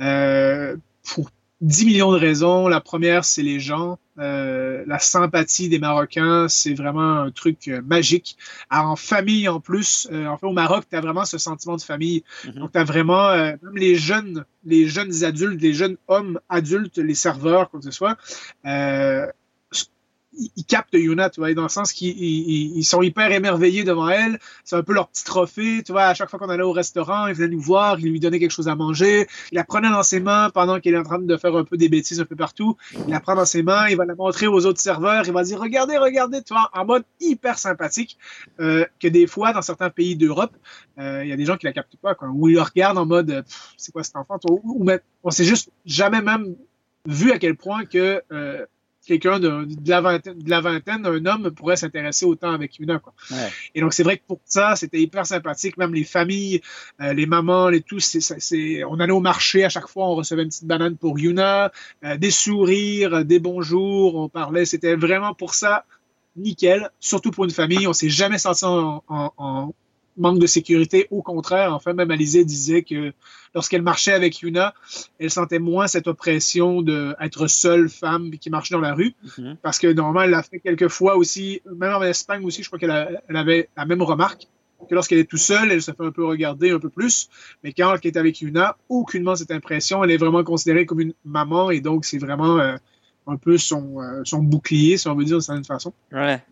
Euh, pour 10 millions de raisons. La première, c'est les gens. Euh, la sympathie des Marocains, c'est vraiment un truc euh, magique. Alors, en famille, en plus, euh, en fait, au Maroc, tu as vraiment ce sentiment de famille. Mm -hmm. Donc, tu as vraiment, même les jeunes, les jeunes adultes, les jeunes hommes adultes, les serveurs, quoi que ce soit, ils, captent Yuna, tu vois, dans le sens qu'ils ils, sont hyper émerveillés devant elle. C'est un peu leur petit trophée, tu vois. À chaque fois qu'on allait au restaurant, ils venaient nous voir, ils lui donnaient quelque chose à manger. Il la prenait dans ses mains pendant qu'elle est en train de faire un peu des bêtises un peu partout. Il la prend dans ses mains, il va la montrer aux autres serveurs, il va dire regardez, regardez, tu vois, en mode hyper sympathique. Euh, que des fois, dans certains pays d'Europe, euh, il y a des gens qui la captent pas, quoi, ou ils le regardent en mode c'est quoi cet enfant, ou, ou on s'est juste jamais même vu à quel point que euh, quelqu'un de, de, la vingtaine, de la vingtaine, un homme pourrait s'intéresser autant avec Yuna. Quoi. Ouais. Et donc, c'est vrai que pour ça, c'était hyper sympathique. Même les familles, euh, les mamans, les tous, on allait au marché à chaque fois, on recevait une petite banane pour Yuna, euh, des sourires, des bonjours, on parlait. C'était vraiment pour ça nickel, surtout pour une famille. On s'est jamais senti en, en, en manque de sécurité. Au contraire, enfin, même Alizé disait que lorsqu'elle marchait avec Yuna, elle sentait moins cette oppression d'être seule femme qui marche dans la rue. Mhm. Parce que normalement, elle l'a fait quelques fois aussi, même en Espagne aussi, je crois qu'elle elle avait la même remarque que lorsqu'elle est tout seule, elle se fait un peu regarder un peu plus. Mais quand elle est avec Yuna, aucunement cette impression. Elle est vraiment considérée comme une maman et donc c'est vraiment euh, un peu son, euh, son bouclier, si on veut dire de certaine façon. Ouais.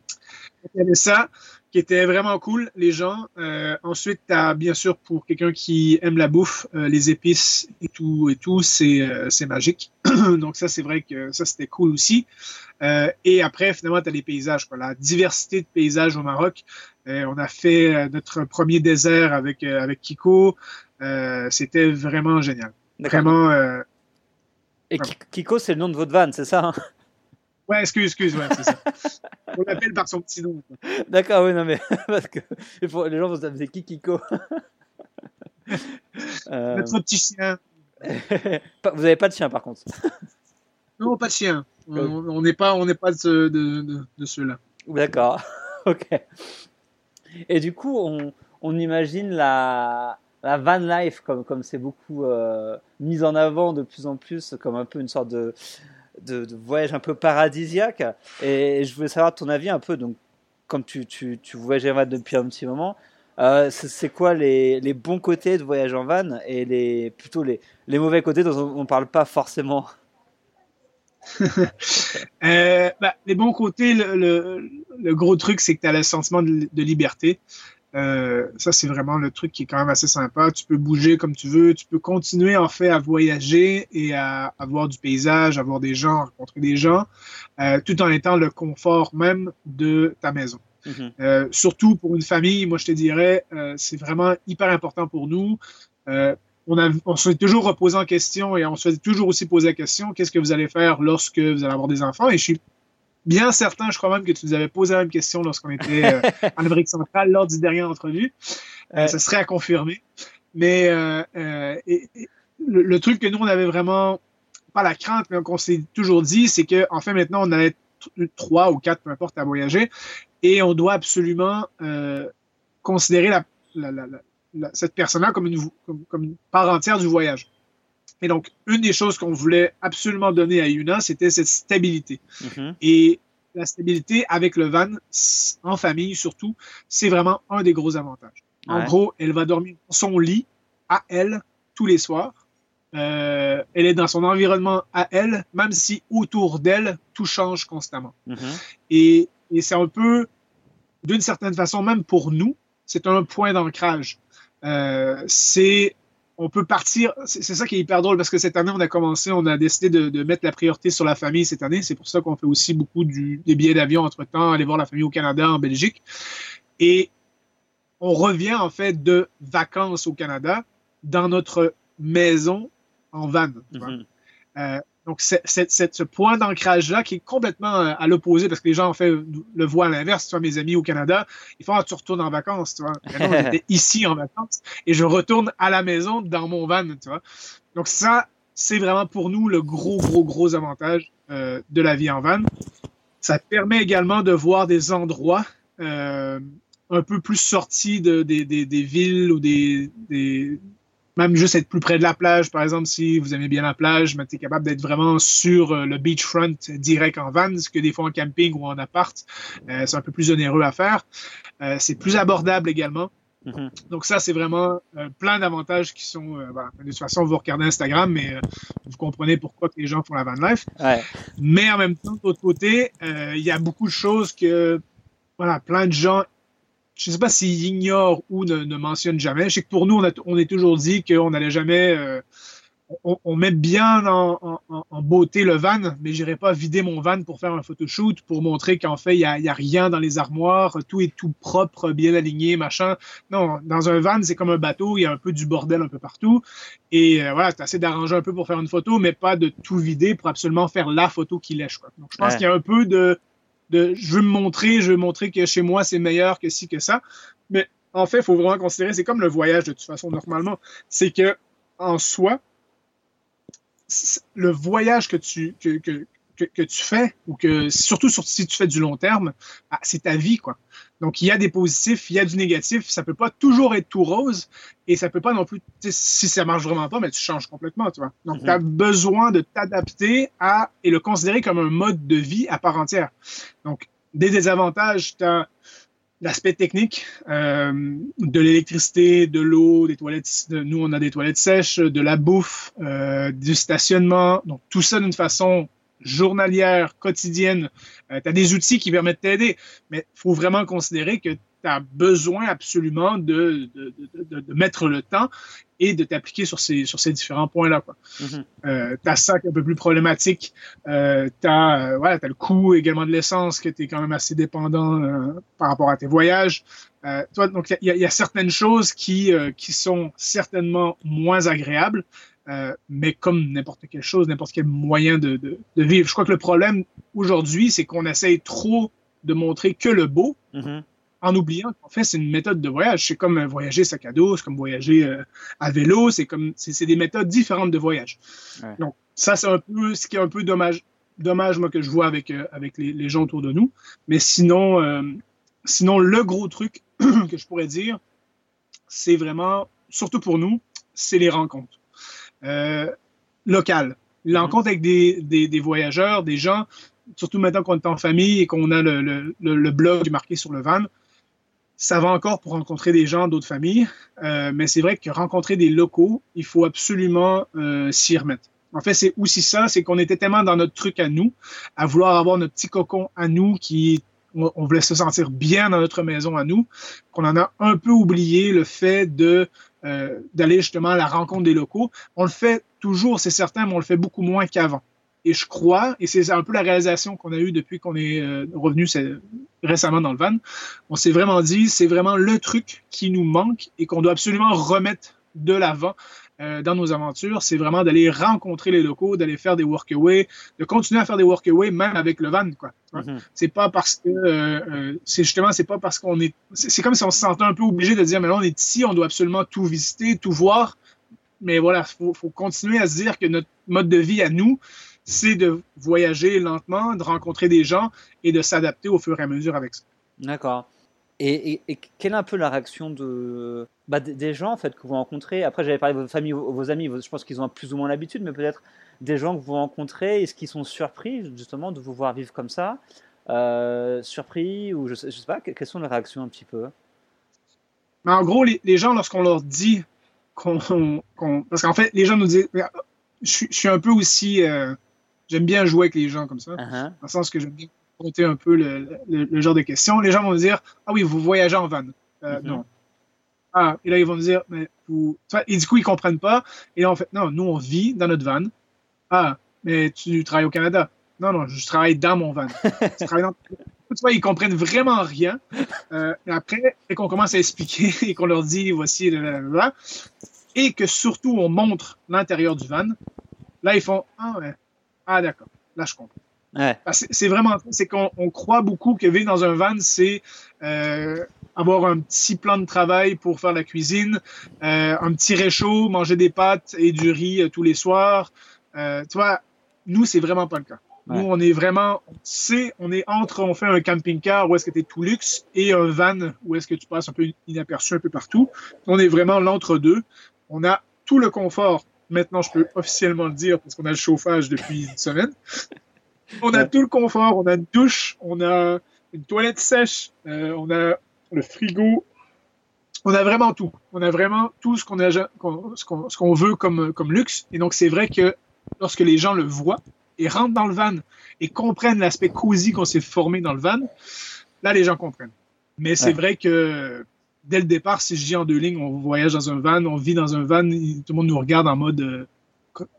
Il y avait ça qui était vraiment cool, les gens. Euh, ensuite, tu as bien sûr pour quelqu'un qui aime la bouffe, euh, les épices et tout, et tout c'est euh, c'est magique. Donc ça, c'est vrai que ça, c'était cool aussi. Euh, et après, finalement, tu as les paysages, quoi, la diversité de paysages au Maroc. Euh, on a fait euh, notre premier désert avec, euh, avec Kiko. Euh, c'était vraiment génial. D'accord. Vraiment... euh, Et Ki- Kiko, c'est le nom de votre van, c'est ça hein? Ouais, excuse, excuse, ouais, c'est ça. On l'appelle par son petit nom. D'accord, oui, non, mais parce que les gens vont se dire, c'est qui Kiko Euh, Notre petit chien. pas- Vous avez pas de chien, par contre. Non, pas de chien. On n'est pas, on n'est pas de, ce- de, de, de ceux-là. D'accord, ok. Et du coup, on, on imagine la, la van life comme comme c'est beaucoup euh, mis en avant de plus en plus comme un peu une sorte de, de, voyage un peu paradisiaque. Et je voulais savoir ton avis un peu. Donc, comme tu tu voyages en van depuis un petit moment, euh, c'est quoi les, les bons côtés de voyage en van et les plutôt les les mauvais côtés dont on, on parle pas forcément? Euh, bah, les bons côtés, le, le, gros truc, c'est que tu as le sentiment de liberté. Euh, ça, c'est vraiment le truc qui est quand même assez sympa. Tu peux bouger comme tu veux. Tu peux continuer, en fait, à voyager et à, à voir du paysage, à voir des gens, à rencontrer des gens, euh, tout en étant le confort même de ta maison. Mhm. Euh, surtout pour une famille, moi je te dirais, c'est vraiment hyper important pour nous. On, a, on se fait toujours reposer en question et on se fait toujours aussi poser la question qu'est-ce que vous allez faire lorsque vous allez avoir des enfants? Et je suis bien certain, je crois même que tu nous avais posé la même question lorsqu'on était euh, en Amérique centrale lors du dernier entrevue. Euh, ça serait à confirmer. Mais euh, euh, et- et le, le truc que nous, on avait vraiment, pas la crainte, mais qu'on s'est toujours dit, c'est que en fait, maintenant, on avait trois ou quatre, peu importe, à voyager. Et on doit absolument considérer la, la, la, cette personne-là comme une, comme, comme une part entière du voyage. Et donc, une des choses qu'on voulait absolument donner à Yuna, c'était cette stabilité. Mhm. Et la stabilité avec le van, en famille surtout, c'est vraiment un des gros avantages. En Ouais. gros, elle va dormir dans son lit à elle tous les soirs. Euh, elle est dans son environnement à elle, même si autour d'elle, tout change constamment. Mhm. Et, et c'est un peu, d'une certaine façon, même pour nous, c'est un point d'ancrage. Euh, c'est, on peut partir, c'est ça qui est hyper drôle parce que cette année, on a commencé, on a décidé de, de mettre la priorité sur la famille cette année. C'est pour ça qu'on fait aussi beaucoup du, des billets d'avion entre temps, aller voir la famille au Canada, en Belgique. Et on revient en fait de vacances au Canada dans notre maison en van. Euh, donc, c'est, c'est- c'est ce point d'ancrage-là qui est complètement euh, à l'opposé parce que les gens en fait le voient à l'inverse. Tu vois, mes amis au Canada, ils font ah, tu retournes en vacances, tu vois. J'étais ici en vacances et je retourne à la maison dans mon van, tu vois. Donc, ça, c'est vraiment pour nous le gros, gros, gros avantage euh, de la vie en van. Ça te permet également de voir des endroits euh, un peu plus sortis de, des, des, des villes ou des, des, même juste être plus près de la plage, par exemple, si vous aimez bien la plage, mais tu es capable d'être vraiment sur euh, le beachfront direct en van, ce que des fois en camping ou en appart, euh, c'est un peu plus onéreux à faire. Euh, c'est plus abordable également. Mhm. Donc ça, c'est vraiment euh, plein d'avantages qui sont... Euh, de toute façon, vous regardez Instagram, mais vous comprenez pourquoi que les gens font la van life. Mais en même temps, de l'autre côté, il y a beaucoup de choses que voilà, plein de gens, je ne sais pas s'ils ignorent ou ne, ne, mentionnent jamais. Je sais que pour nous, on, a, on est toujours dit qu'on n'allait jamais on, met bien en, beauté le van, mais j'irai pas vider mon van pour faire un photoshoot, pour montrer qu'en fait, il y a, rien dans les armoires, tout est tout propre, bien aligné, machin. Non, dans un van, c'est comme un bateau, il y a un peu du bordel un peu partout. Et euh, voilà, c'est assez d'arranger un peu pour faire une photo, mais pas de tout vider pour absolument faire la photo qui lèche. Quoi. Donc, je pense qu'il y a un peu de, de, je veux me montrer, je veux montrer que chez moi, c'est meilleur que ci, que ça. Mais en fait, il faut vraiment considérer, c'est comme le voyage de toute façon, normalement. C'est que, en soi, le voyage que tu, que, que, que, tu fais, ou que surtout si tu fais du long terme, ah, c'est ta vie, quoi. Donc, il y a des positifs, il y a du négatif. Ça peut pas toujours être tout rose et ça peut pas non plus, si ça marche vraiment pas, mais tu changes complètement, tu vois. Donc, mm-hmm. tu as besoin de t'adapter à et le considérer comme un mode de vie à part entière. Donc, des désavantages, tu as l'aspect technique euh, de l'électricité, de l'eau, des toilettes. Nous, on a des toilettes sèches, de la bouffe, euh, du stationnement. Donc, tout ça d'une façon journalière, quotidienne. Euh, tu as des outils qui permettent de t'aider, mais il faut vraiment considérer que tu as besoin absolument de, de, de, de, mettre le temps et de t'appliquer sur ces, sur ces différents points-là. Mm-hmm. euh, tu as ça qui est un peu plus problématique. Euh, tu as, voilà, as le coût également de l'essence qui était quand même assez dépendant par rapport à tes voyages. Toi, donc, il y, y, a certaines choses qui, qui sont certainement moins agréables. Mais comme n'importe quelle chose, n'importe quel moyen de, de, de, vivre. Je crois que le problème aujourd'hui, c'est qu'on essaye trop de montrer que le beau, mm-hmm en oubliant qu'en fait, c'est une méthode de voyage. C'est comme voyager sac à dos, c'est comme voyager euh, à vélo, c'est comme c'est des méthodes différentes de voyage. Donc, ça, c'est un peu ce qui est un peu dommage, dommage moi, que je vois avec, euh, avec les, les, gens autour de nous. Mais sinon, euh, sinon, le gros truc que je pourrais dire, c'est vraiment, surtout pour nous, c'est les rencontres. Les mm-hmm. rencontres avec des voyageurs, des gens surtout maintenant qu'on est en famille et qu'on a le, le, le, blog marqué sur le van, ça va encore pour rencontrer des gens d'autres familles, euh, mais c'est vrai que rencontrer des locaux, il faut absolument euh, s'y remettre. En fait, c'est aussi ça, c'est qu'on était tellement dans notre truc à nous, à vouloir avoir notre petit cocon à nous qui on, voulait se sentir bien dans notre maison à nous, qu'on en a un peu oublié le fait de euh, d'aller justement à la rencontre des locaux. On le fait toujours, c'est certain, mais on le fait beaucoup moins qu'avant. Et je crois, et c'est un peu la réalisation qu'on a eue depuis qu'on est euh, revenu récemment dans le van, on s'est vraiment dit, c'est vraiment le truc qui nous manque et qu'on doit absolument remettre de l'avant euh, dans nos aventures, c'est vraiment d'aller rencontrer les locaux, d'aller faire des workaways, de continuer à faire des workaways même avec le van, quoi. Mm-hmm. C'est pas parce que, euh, euh, c'est justement, c'est pas parce qu'on est, c'est comme si on se sentait un peu obligé de dire, mais là, on est ici, on doit absolument tout visiter, tout voir. Mais voilà, faut, faut continuer à se dire que notre mode de vie à nous, c'est de voyager lentement, de rencontrer des gens et de s'adapter au fur et à mesure avec ça. D'accord. Et, quelle est un peu la réaction de, bah, des gens en fait, que vous rencontrez? Après, j'avais parlé de votre famille, vos, amis, je pense qu'ils ont plus ou moins l'habitude, mais peut-être des gens que vous rencontrez, est-ce qu'ils sont surpris justement de vous voir vivre comme ça? Euh, Surpris ou je sais, sais pas, quelles sont les réactions un petit peu? Mais En gros, les, gens, lorsqu'on leur dit qu'on. parce qu'en fait, les gens nous disent. Je, suis un peu aussi. Euh, j'aime bien jouer avec les gens comme ça, uh-huh. dans le sens que j'aime bien compter un peu le, genre de questions. Les gens vont me dire Ah oui, vous voyagez en van. Euh, mm-hmm. Non. Ah, et là, ils vont me dire Mais vous. Et du coup, ils comprennent pas. Et là, en fait, non, nous, on vit dans notre van. Ah, mais tu travailles au Canada. Non, non, je travaille dans mon van. tu travailles dans... Tu vois, ils comprennent vraiment rien. Euh, et après, et qu'on commence à expliquer et qu'on leur dit voici, là, et que surtout on montre l'intérieur du van, là, ils font Ah ouais, ah, d'accord. Là, je comprends. Ouais. C'est vraiment, c'est qu'on croit beaucoup que vivre dans un van, c'est euh, avoir un petit plan de travail pour faire la cuisine, euh, un petit réchaud, manger des pâtes et du riz euh, tous les soirs. Tu vois, nous, c'est vraiment pas le cas. Nous, on est vraiment, c'est, on est entre, on fait un camping-car où est-ce que tu es tout luxe et un van où est-ce que tu passes un peu inaperçu un peu partout. On est vraiment l'entre-deux. On a tout le confort Maintenant, je peux officiellement le dire parce qu'on a le chauffage depuis une semaine. On a tout le confort, on a une douche, on a une toilette sèche, euh, on a le frigo on a vraiment tout. On a vraiment tout ce qu'on a, ce qu'on veut comme, comme luxe. Et donc, c'est vrai que lorsque les gens le voient et rentrent dans le van et comprennent l'aspect cosy qu'on s'est formé dans le van, là, les gens comprennent. Mais c'est vrai que dès le départ, si je dis en deux lignes, on voyage dans un van, on vit dans un van, tout le monde nous regarde en mode euh,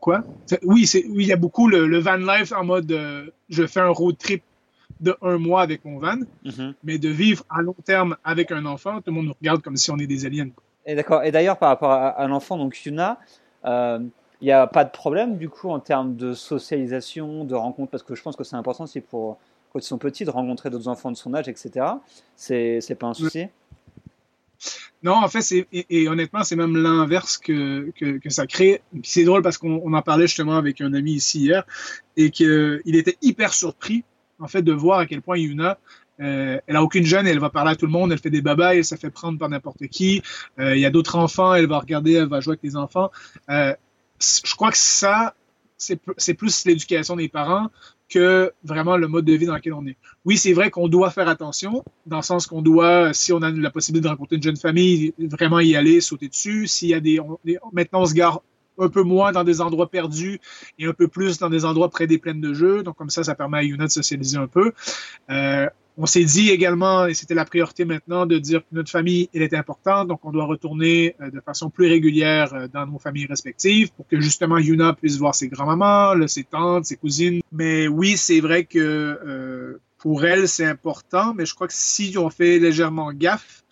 quoi? Oui, c'est oui, il y a beaucoup le, van life en mode euh, je fais un road trip de un mois avec mon van, mm-hmm. mais de vivre à long terme avec un enfant, tout le monde nous regarde comme si on est des aliens. Et d'accord. Et d'ailleurs, par rapport à, l'enfant, donc Yuna, euh, il n'y a pas de problème du coup en termes de socialisation, de rencontre, parce que je pense que c'est important aussi pour quand ils sont petits de rencontrer d'autres enfants de son âge, etc. C'est pas un souci? Non, en fait, et, honnêtement, c'est même l'inverse que, ça crée. C'est drôle parce qu'on en parlait justement avec un ami ici hier et qu'il était hyper surpris en fait de voir à quel point Yuna euh, elle a aucune gêne, elle va parler à tout le monde, elle fait des babayes, elle se fait prendre par n'importe qui. Euh, il y a d'autres enfants, elle va regarder, elle va jouer avec les enfants. Euh, je crois que ça, c'est plus l'éducation des parents que vraiment le mode de vie dans lequel on est. Oui, c'est vrai qu'on doit faire attention, dans le sens qu'on doit, si on a la possibilité de rencontrer une jeune famille, vraiment y aller, sauter dessus. S'il y a des, maintenant on se gare un peu moins dans des endroits perdus et un peu plus dans des endroits près des plaines de jeu. Donc comme ça, ça permet à Yuna de socialiser un peu. Euh, on s'est dit également, et c'était la priorité maintenant, de dire que notre famille, elle est importante, donc on doit retourner euh, de façon plus régulière euh, dans nos familles respectives pour que justement Yuna puisse voir ses grands-mamans, ses tantes, ses cousines. Mais oui, c'est vrai que euh, pour elle, c'est important, mais je crois que si on fait légèrement gaffe,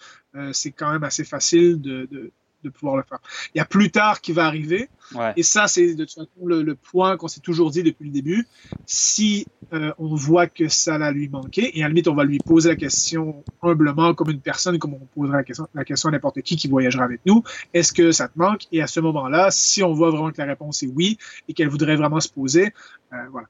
c'est quand même assez facile de pouvoir le faire. Il y a plus tard qui va arriver. Et ça, c'est de toute façon le, point qu'on s'est toujours dit depuis le début. Si euh, on voit que ça va lui manquer, et à la limite, on va lui poser la question humblement, comme une personne, comme on poserait la question, la question à n'importe qui qui voyagera avec nous, est-ce que ça te manque? Et à ce moment-là, si on voit vraiment que la réponse est oui, et qu'elle voudrait vraiment se poser, euh, voilà.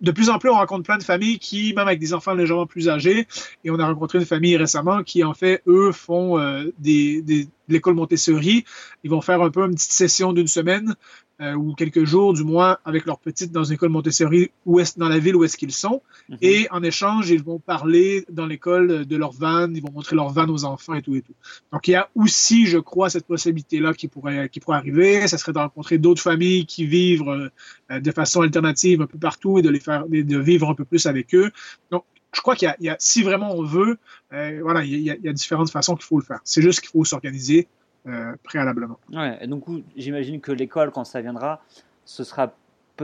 De plus en plus, on rencontre plein de familles qui, même avec des enfants légèrement plus âgés, et on a rencontré une famille récemment qui, en fait, eux, font euh, des, des, de l'école Montessori. Ils vont faire un peu une petite session d'une semaine euh, ou quelques jours, du moins, avec leur petite dans une école Montessori où est dans la ville où est-ce qu'ils sont. Mhm. Et en échange, ils vont parler dans l'école de leur van, ils vont montrer leur van aux enfants et tout et tout. Donc, il y a aussi, je crois, cette possibilité-là qui pourrait, qui pourrait arriver. Ça serait de rencontrer d'autres familles qui vivent euh, de façon alternative un peu partout et de les faire, de vivre un peu plus avec eux. Donc, je crois qu'il y, a, si vraiment on veut, euh, voilà, il y, a, il y, a, différentes façons qu'il faut le faire. C'est juste qu'il faut s'organiser. Euh, préalablement. Ouais, et donc j'imagine que l'école, quand ça viendra, ce sera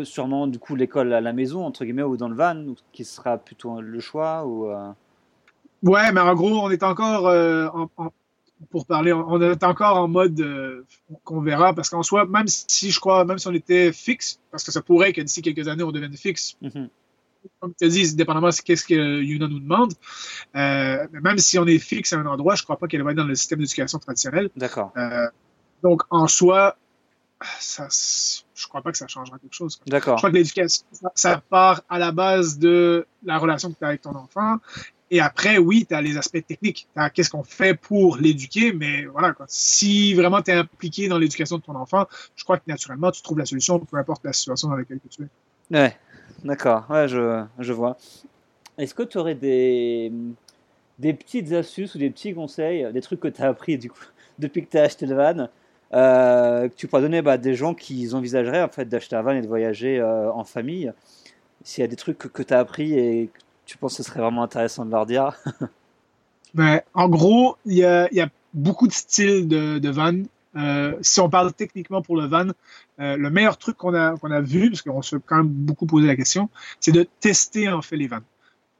sûrement du coup l'école à la maison, entre guillemets, ou dans le van, qui sera plutôt le choix ou, euh? Ouais, mais en gros, on est encore, euh, pour parler, on est encore en mode qu'on verra, parce qu'en soi, même si je crois, même si on était fixe, parce que ça pourrait que d'ici quelques années, on devienne fixe, mm-hmm comme tu dit, dépendamment de ce que Yuna nous demande. Euh, même si on est fixe à un endroit, je ne crois pas qu'elle va être dans le système d'éducation traditionnel. D'accord. Euh, donc, en soi, ça, je crois pas que ça changera quelque chose. D'accord. Je crois que l'éducation, ça, part à la base de la relation que tu as avec ton enfant. Et après, oui, tu as les aspects techniques. Tu qu'est-ce qu'on fait pour l'éduquer, mais voilà, quoi. Si vraiment tu es impliqué dans l'éducation de ton enfant, je crois que naturellement, tu trouves la solution, peu importe la situation dans laquelle tu es. Ouais, D'accord, ouais, je, je vois. Est-ce que tu aurais des, des petites astuces ou des petits conseils, des trucs que tu as appris du coup, depuis que tu as acheté le van, euh, que tu pourrais donner bah, à des gens qui envisageraient en fait, d'acheter un van et de voyager euh, en famille? S'il y a des trucs que, que tu as appris et que tu penses que ce serait vraiment intéressant de leur dire? Ben, En gros, il y a, y a, beaucoup de styles de, de van. Euh, si on parle techniquement pour le van, euh, le meilleur truc qu'on a, qu'on a vu, parce qu'on se fait quand même beaucoup poser la question, c'est de tester en fait les vannes.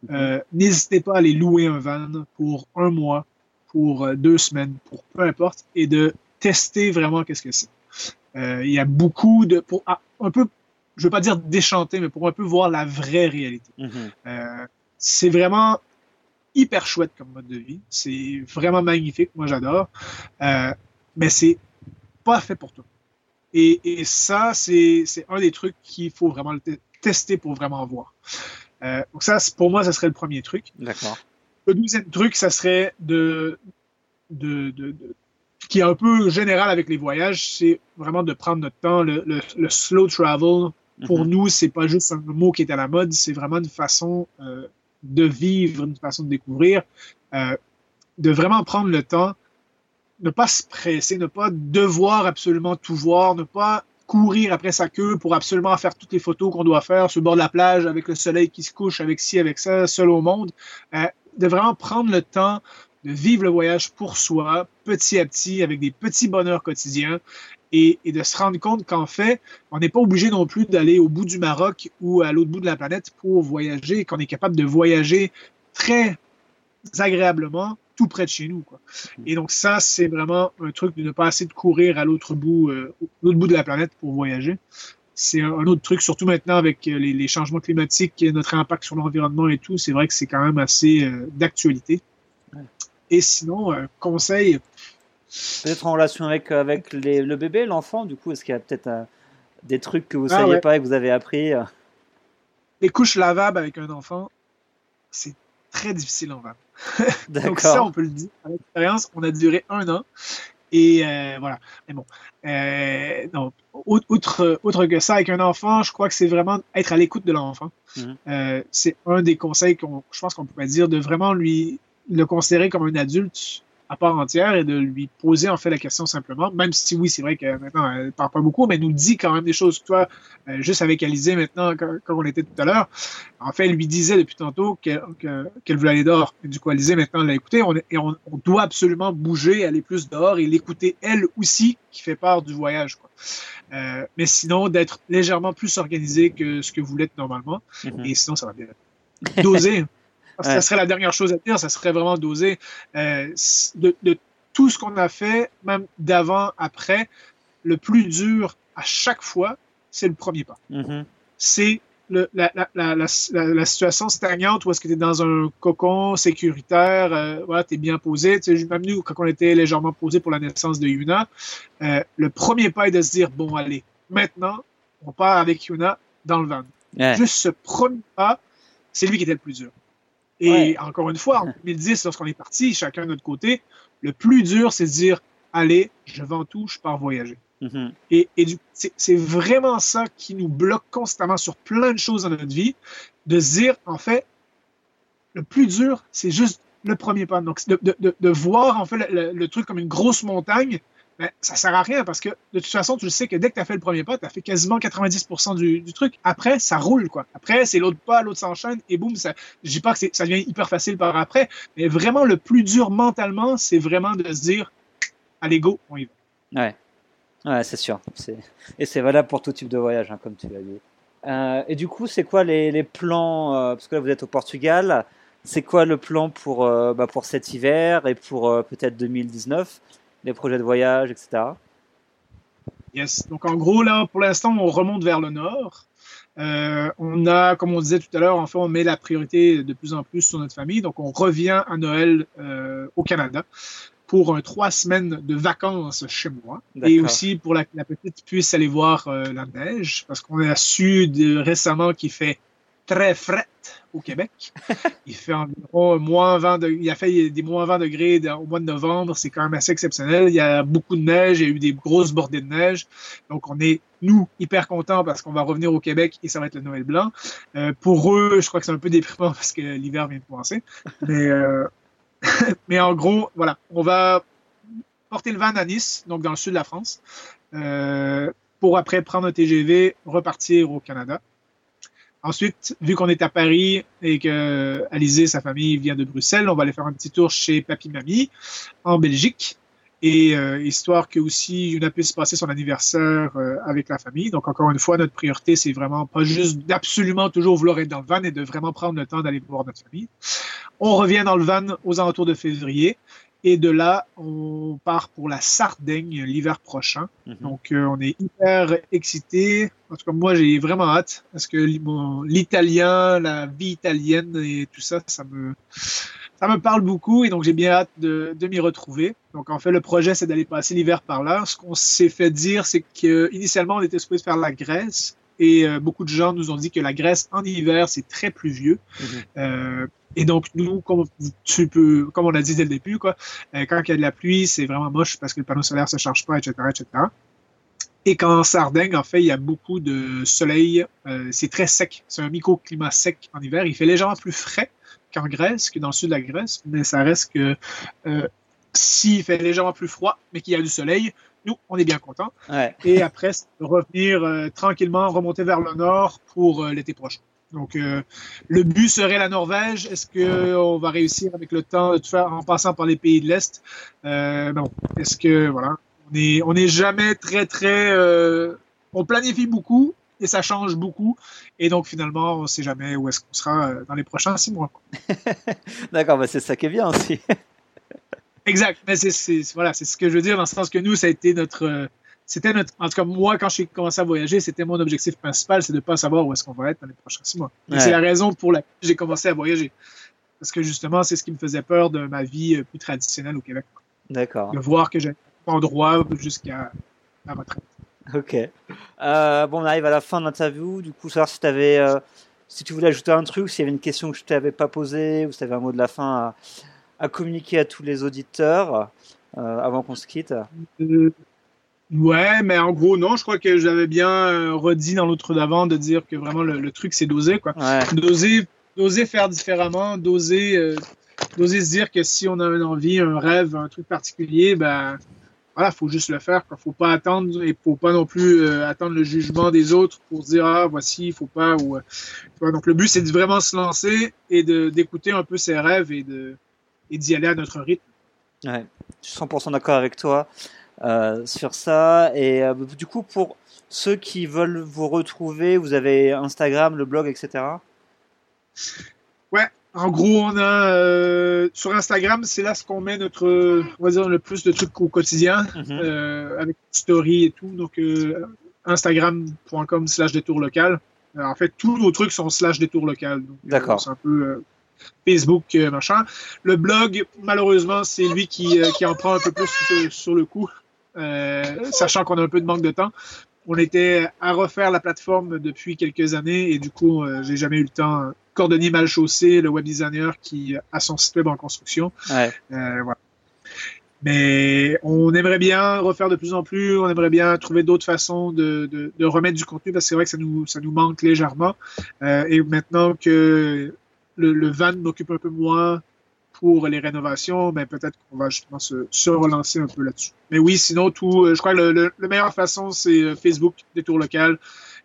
Mhm. Euh, n'hésitez pas à aller louer un van pour un mois, pour deux semaines, pour peu importe, et de tester vraiment qu'est-ce que c'est. il y a beaucoup de, pour ah, un peu, je veux pas dire déchanter, mais pour un peu voir la vraie réalité. Mhm. c'est vraiment hyper chouette comme mode de vie. C'est vraiment magnifique. Moi, j'adore. Euh, mais c'est pas fait pour toi. Et, et ça, c'est un des trucs qu'il faut vraiment tester pour vraiment voir. Euh, donc ça, pour moi, ça serait le premier truc. D'accord. Le deuxième truc, ça serait de, de, de, qui est un peu général avec les voyages, c'est vraiment de prendre notre temps. Le, le, slow travel, pour mhm. nous, c'est pas juste un mot qui est à la mode, c'est vraiment une façon euh, de vivre, une façon de découvrir, euh, de vraiment prendre le temps ne pas se presser, ne pas devoir absolument tout voir, ne pas courir après sa queue pour absolument faire toutes les photos qu'on doit faire sur le bord de la plage avec le soleil qui se couche, avec ci, avec ça, seul au monde. Euh, de vraiment prendre le temps de vivre le voyage pour soi, petit à petit, avec des petits bonheurs quotidiens, et, et de se rendre compte qu'en fait, on n'est pas obligé non plus d'aller au bout du Maroc ou à l'autre bout de la planète pour voyager, qu'on est capable de voyager très agréablement tout près de chez nous. Quoi. Et donc ça, c'est vraiment un truc de ne pas essayer de courir à l'autre bout, euh, l'autre bout de la planète pour voyager. C'est un, autre truc, surtout maintenant avec euh, les, les changements climatiques, notre impact sur l'environnement et tout. C'est vrai que c'est quand même assez euh, d'actualité. Et sinon, euh, conseil. Peut-être en relation avec, avec les, le bébé, l'enfant, du coup, est-ce qu'il y a peut-être des trucs que vous ne ah, saviez pas et que vous avez appris Les couches lavables avec un enfant, c'est très difficile en van. Donc ça, on peut le dire. À l'expérience, on a duré un an. Et euh, voilà. Mais bon, euh, non, outre, outre que ça, avec un enfant, je crois que c'est vraiment être à l'écoute de l'enfant. Mhm. euh, c'est un des conseils qu'on, je pense qu'on pourrait dire, de vraiment lui le considérer comme un adulte à part entière et de lui poser en fait la question simplement, même si oui, c'est vrai que maintenant elle parle pas beaucoup, mais elle nous dit quand même des choses. Toi, euh, juste avec Alizé maintenant, comme on était tout à l'heure, en fait, elle lui disait depuis tantôt qu'elle voulait aller dehors. Et du coup, Alizé maintenant l'a écouté on, et on, doit absolument bouger, aller plus dehors et l'écouter elle aussi, qui fait part du voyage. Quoi. Euh, mais sinon, d'être légèrement plus organisé que ce que vous l'êtes normalement. Mm-hmm. Et sinon, ça va bien. Doser. Ça serait la dernière chose à dire, ça serait vraiment d'oser. Euh, de, tout ce qu'on a fait, même d'avant, après, le plus dur à chaque fois, c'est le premier pas. Mm-hmm. C'est la, la, la, la, situation stagnante où est-ce que tu es dans un cocon sécuritaire, euh, voilà, tu es bien posé. Tu sais, même nous, quand on était légèrement posé pour la naissance de Yuna, euh, le premier pas est de se dire, bon, allez, maintenant, on part avec Yuna dans le van. Juste ce premier pas, c'est lui qui était le plus dur. Et encore une fois, en 2010, lorsqu'on est parti, chacun de notre côté, le plus dur, c'est de dire allez, je vends tout, je pars voyager. Mm-hmm. Et, et c'est vraiment ça qui nous bloque constamment sur plein de choses dans notre vie, de se dire en fait, le plus dur, c'est juste le premier pas. Donc, de, de, de voir en fait le, truc comme une grosse montagne ben, ça sert à rien parce que de toute façon, tu le sais que dès que tu as fait le premier pas, tu as fait quasiment 90% du, du, truc. Après, ça roule, quoi. Après, c'est l'autre pas, l'autre s'enchaîne et boum, ça, je dis pas que ça devient hyper facile par après, mais vraiment, le plus dur mentalement, c'est vraiment de se dire, allez, go, on y va. Ouais. Ouais, c'est sûr. Et c'est valable pour tout type de voyage, hein, comme tu l'as dit. Euh, et du coup, c'est quoi les, les plans euh, Parce que là, vous êtes au Portugal. C'est quoi le plan pour, euh, bah, pour cet hiver et pour peut-être 2019 les projets de voyage, etc. Yes. Donc en gros, là, pour l'instant, on remonte vers le nord. Euh, on a, comme on disait tout à l'heure, en fait, on met la priorité de plus en plus sur notre famille. Donc on revient à Noël euh, au Canada pour un trois semaines de vacances chez moi et aussi pour la, la petite puisse aller voir euh, la neige parce qu'on a su de, récemment qu'il fait très frais au Québec. Il fait environ moins 20 degrés. Il a fait des moins 20 degrés au mois de novembre. C'est quand même assez exceptionnel. Il y a beaucoup de neige. Il y a eu des grosses bordées de neige. Donc, on est, nous, hyper contents parce qu'on va revenir au Québec et ça va être le Noël blanc. Euh, pour eux, je crois que c'est un peu déprimant parce que l'hiver vient de commencer. Mais, euh, en gros, voilà. On va porter le van à Nice, donc dans le sud de la France, euh, pour après prendre un TGV, repartir au Canada. Ensuite, vu qu'on est à Paris et que Alizé, sa famille, vient de Bruxelles, on va aller faire un petit tour chez Papy Mamie en Belgique. Et euh, histoire que aussi Yuna puisse passer son anniversaire euh, avec la famille. Donc encore une fois, notre priorité, c'est vraiment pas juste d'absolument toujours vouloir être dans le van et de vraiment prendre le temps d'aller voir notre famille. On revient dans le van aux alentours de février. Et de là, on part pour la Sardaigne l'hiver prochain. Mhm. Donc, euh, on est hyper excités. En tout cas, moi, j'ai vraiment hâte parce que l'italien, la vie italienne et tout ça, ça me, ça me parle beaucoup. Et donc, j'ai bien hâte de, de m'y retrouver. Donc, en fait, le projet, c'est d'aller passer l'hiver par là. Ce qu'on s'est fait dire, c'est qu'initialement, on était supposé faire la Grèce. Et euh, beaucoup de gens nous ont dit que la Grèce en hiver, c'est très pluvieux. Mhm. euh, et donc, nous, comme, tu peux, comme on l'a dit dès le début, quoi, euh, quand il y a de la pluie, c'est vraiment moche parce que le panneau solaire ne se charge pas, etc., etc. Et qu'en Sardaigne, en fait, il y a beaucoup de soleil. Euh, c'est très sec. C'est un microclimat sec en hiver. Il fait légèrement plus frais qu'en Grèce, que dans le sud de la Grèce, mais ça reste que s'il fait légèrement plus froid, mais qu'il y a du soleil, nous, on est bien content. Ouais. Et après, revenir euh, tranquillement, remonter vers le nord pour euh, l'été prochain. Donc, euh, le but serait la Norvège. Est-ce qu'on va réussir avec le temps de faire en passant par les pays de l'Est? Euh, non. Est-ce que, voilà, on est, on n'est jamais très, très. Euh, on planifie beaucoup et ça change beaucoup. Et donc, finalement, on ne sait jamais où est-ce qu'on sera dans les prochains six mois. D'accord, bah c'est ça qui est bien aussi. exact. Mais c'est, voilà, c'est ce que je veux dire dans le sens que nous, ça a été notre c'était notre. En tout cas, moi, quand j'ai commencé à voyager, c'était mon objectif principal, c'est de ne pas savoir où est-ce qu'on va être dans les prochains six mois. Ouais. C'est la raison pour laquelle j'ai commencé à voyager. Parce que justement, c'est ce qui me faisait peur de ma vie plus traditionnelle au Québec. D'accord. De voir que j'ai endroit jusqu'à la retraite. Ok. Euh, bon, on arrive à la fin de l'interview. Du coup, savoir si tu avais. Euh, si tu voulais ajouter un truc, s'il y avait une question que je t'avais pas posée, ou si tu avais un mot de la fin à, à communiquer à tous les auditeurs euh, avant qu'on se quitte. Ouais, mais en gros, non, je crois que j'avais bien euh, redit dans l'autre d'avant de dire que vraiment le, le truc, c'est d'oser, quoi. Ouais. D'oser, d'oser faire différemment, d'oser, euh, d'oser se dire que si on a une envie, un rêve, un truc particulier, ben, voilà, faut juste le faire, quoi. Faut pas attendre et faut pas non plus euh, attendre le jugement des autres pour se dire, ah, voici, faut pas, ou, euh, donc le but, c'est de vraiment se lancer et de, d'écouter un peu ses rêves et de, et d'y aller à notre rythme. Ouais. Je suis 100% d'accord avec toi. Euh, sur ça. Et euh, du coup, pour ceux qui veulent vous retrouver, vous avez Instagram, le blog, etc. Ouais, en gros, on a euh, sur Instagram, c'est là ce qu'on met notre, on va dire, le plus de trucs au quotidien, Mhm. euh, avec story et tout. Donc, euh, instagram.com slash détour local. En fait, tous nos trucs sont slash détour local. D'accord. C'est un peu Facebook, machin. Le blog, malheureusement, c'est lui qui, qui en prend un peu plus sur, sur le coup, sachant qu'on a un peu de manque de temps. On était à refaire la plateforme depuis quelques années et du coup, euh, j'ai jamais eu le temps. Cordonnier mal chaussé, le web designer qui a son site web en construction. Ouais. Euh, voilà. Mais on aimerait bien refaire de plus en plus, on aimerait bien trouver d'autres façons de, de, de, remettre du contenu parce que c'est vrai que ça nous, ça nous manque légèrement. Euh, et maintenant que le, le van m'occupe un peu moins pour les rénovations, mais peut-être qu'on va justement se, se relancer un peu là-dessus. Mais oui, sinon, tout, euh, je crois que le, le, le meilleure façon, c'est euh, Facebook, Détour Local,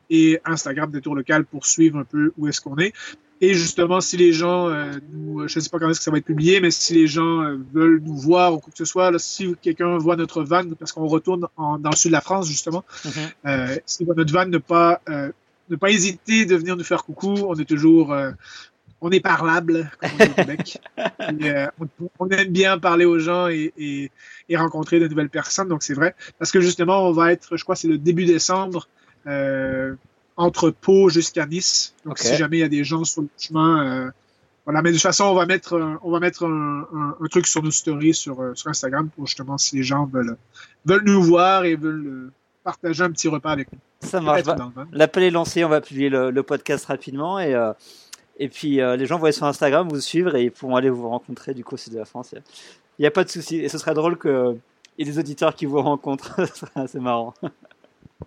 et Instagram, Détour Local, pour suivre un peu où est-ce qu'on est. Et justement, si les gens, euh, nous, je ne sais pas quand est-ce que ça va être publié, mais si les gens euh, veulent nous voir ou quoi que ce soit, là, si quelqu'un voit notre van, parce qu'on retourne en, dans le sud de la France, justement, euh, si voit notre van, ne pas, ne pas hésiter de venir nous faire coucou. On est toujours, on est parlable, comme on dit au Québec. Et, euh, on, on aime bien parler aux gens et, et, et rencontrer de nouvelles personnes, donc c'est vrai. Parce que justement, on va être, je crois, c'est le début décembre. Euh, entre Pau jusqu'à Nice. Donc, si jamais il y a des gens sur le chemin, euh, voilà. Mais de toute façon, on va mettre, un- on va mettre un, un- un truc sur nos stories sur, sur Instagram pour justement si les gens veulent, veulent nous voir et veulent partager un petit repas avec nous. Ça marche. Bah. L'appel est lancé, on va publier le, le podcast rapidement et, et puis euh, les gens vont aller sur Instagram vous suivre et ils pourront aller vous rencontrer du coup au sud de la France. Il n'y a pas de souci et ce serait drôle que ait des auditeurs qui vous rencontrent. Ce serait assez marrant.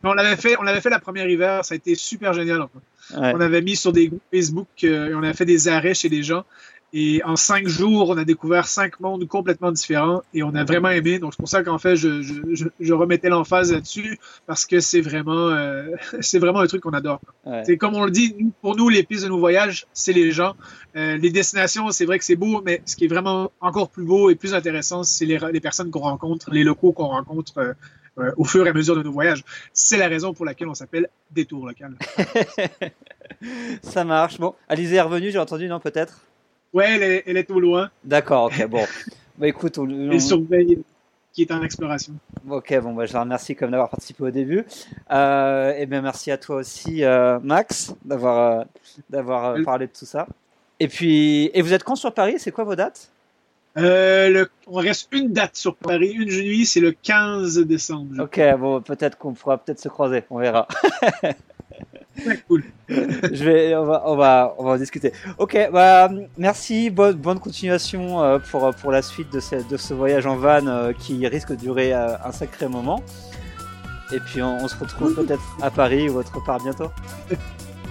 On l'avait fait, on l'avait fait la première hiver, ça a été super génial. Ouais. On avait mis sur des groupes Facebook euh, et on avait fait des arrêts chez les gens. Et en cinq jours, on a découvert cinq mondes complètement différents et on a vraiment aimé. Donc c'est pour ça qu'en fait, je, je, je, je remettais l'emphase là-dessus parce que c'est vraiment, euh, c'est vraiment un truc qu'on adore. Ouais. C'est comme on le dit, nous- pour nous, les pistes de nos voyages, c'est les gens. Euh, les destinations, c'est vrai que c'est beau, mais ce qui est vraiment encore plus beau et plus intéressant, c'est les, les personnes qu'on rencontre, les locaux qu'on rencontre euh, au fur et à mesure de nos voyages. C'est la raison pour laquelle on s'appelle Détour local. Ça marche. Bon, Alizé est revenue, j'ai entendu, non peut-être? Ouais, elle est, elle est au loin. D'accord, ok, bon. Bah écoute, on, on- Elle surveille qui est en exploration. ok, bon, bah, je la remercie comme d'avoir participé au début. Euh, et bien merci à toi aussi, euh, Max, d'avoir euh, d'avoir euh, parlé de tout ça. Et puis, et vous êtes quand sur Paris? C'est quoi vos dates? Le, on reste une date sur Paris, une nuit, c'est le 15 décembre. Ok, bon, peut-être qu'on pourra peut-être se croiser, on verra. Cool. Je vais, on va, on va, on va en discuter. Ok, bah, merci, bonne, bonne continuation euh, pour, pour la suite de ce, de ce voyage en van euh, qui risque de durer euh, un sacré moment. Et puis on, on se retrouve peut-être à Paris ou autre part bientôt.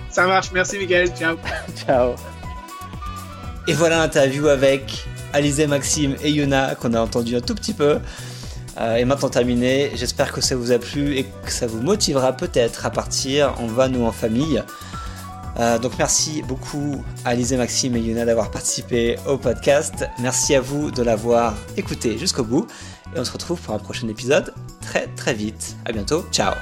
Ça marche. Merci, Michael. Ciao. Ciao. Et voilà l'interview avec Alizé, Maxime et Yuna qu'on a entendu un tout petit peu. Euh, est maintenant terminé. J'espère que ça vous a plu et que ça vous motivera peut-être à partir en van ou en famille. Euh, donc merci beaucoup à Alizé, Maxime et Yuna d'avoir participé au podcast. Merci à vous de l'avoir écouté jusqu'au bout. Et on se retrouve pour un prochain épisode très très vite. À bientôt. Ciao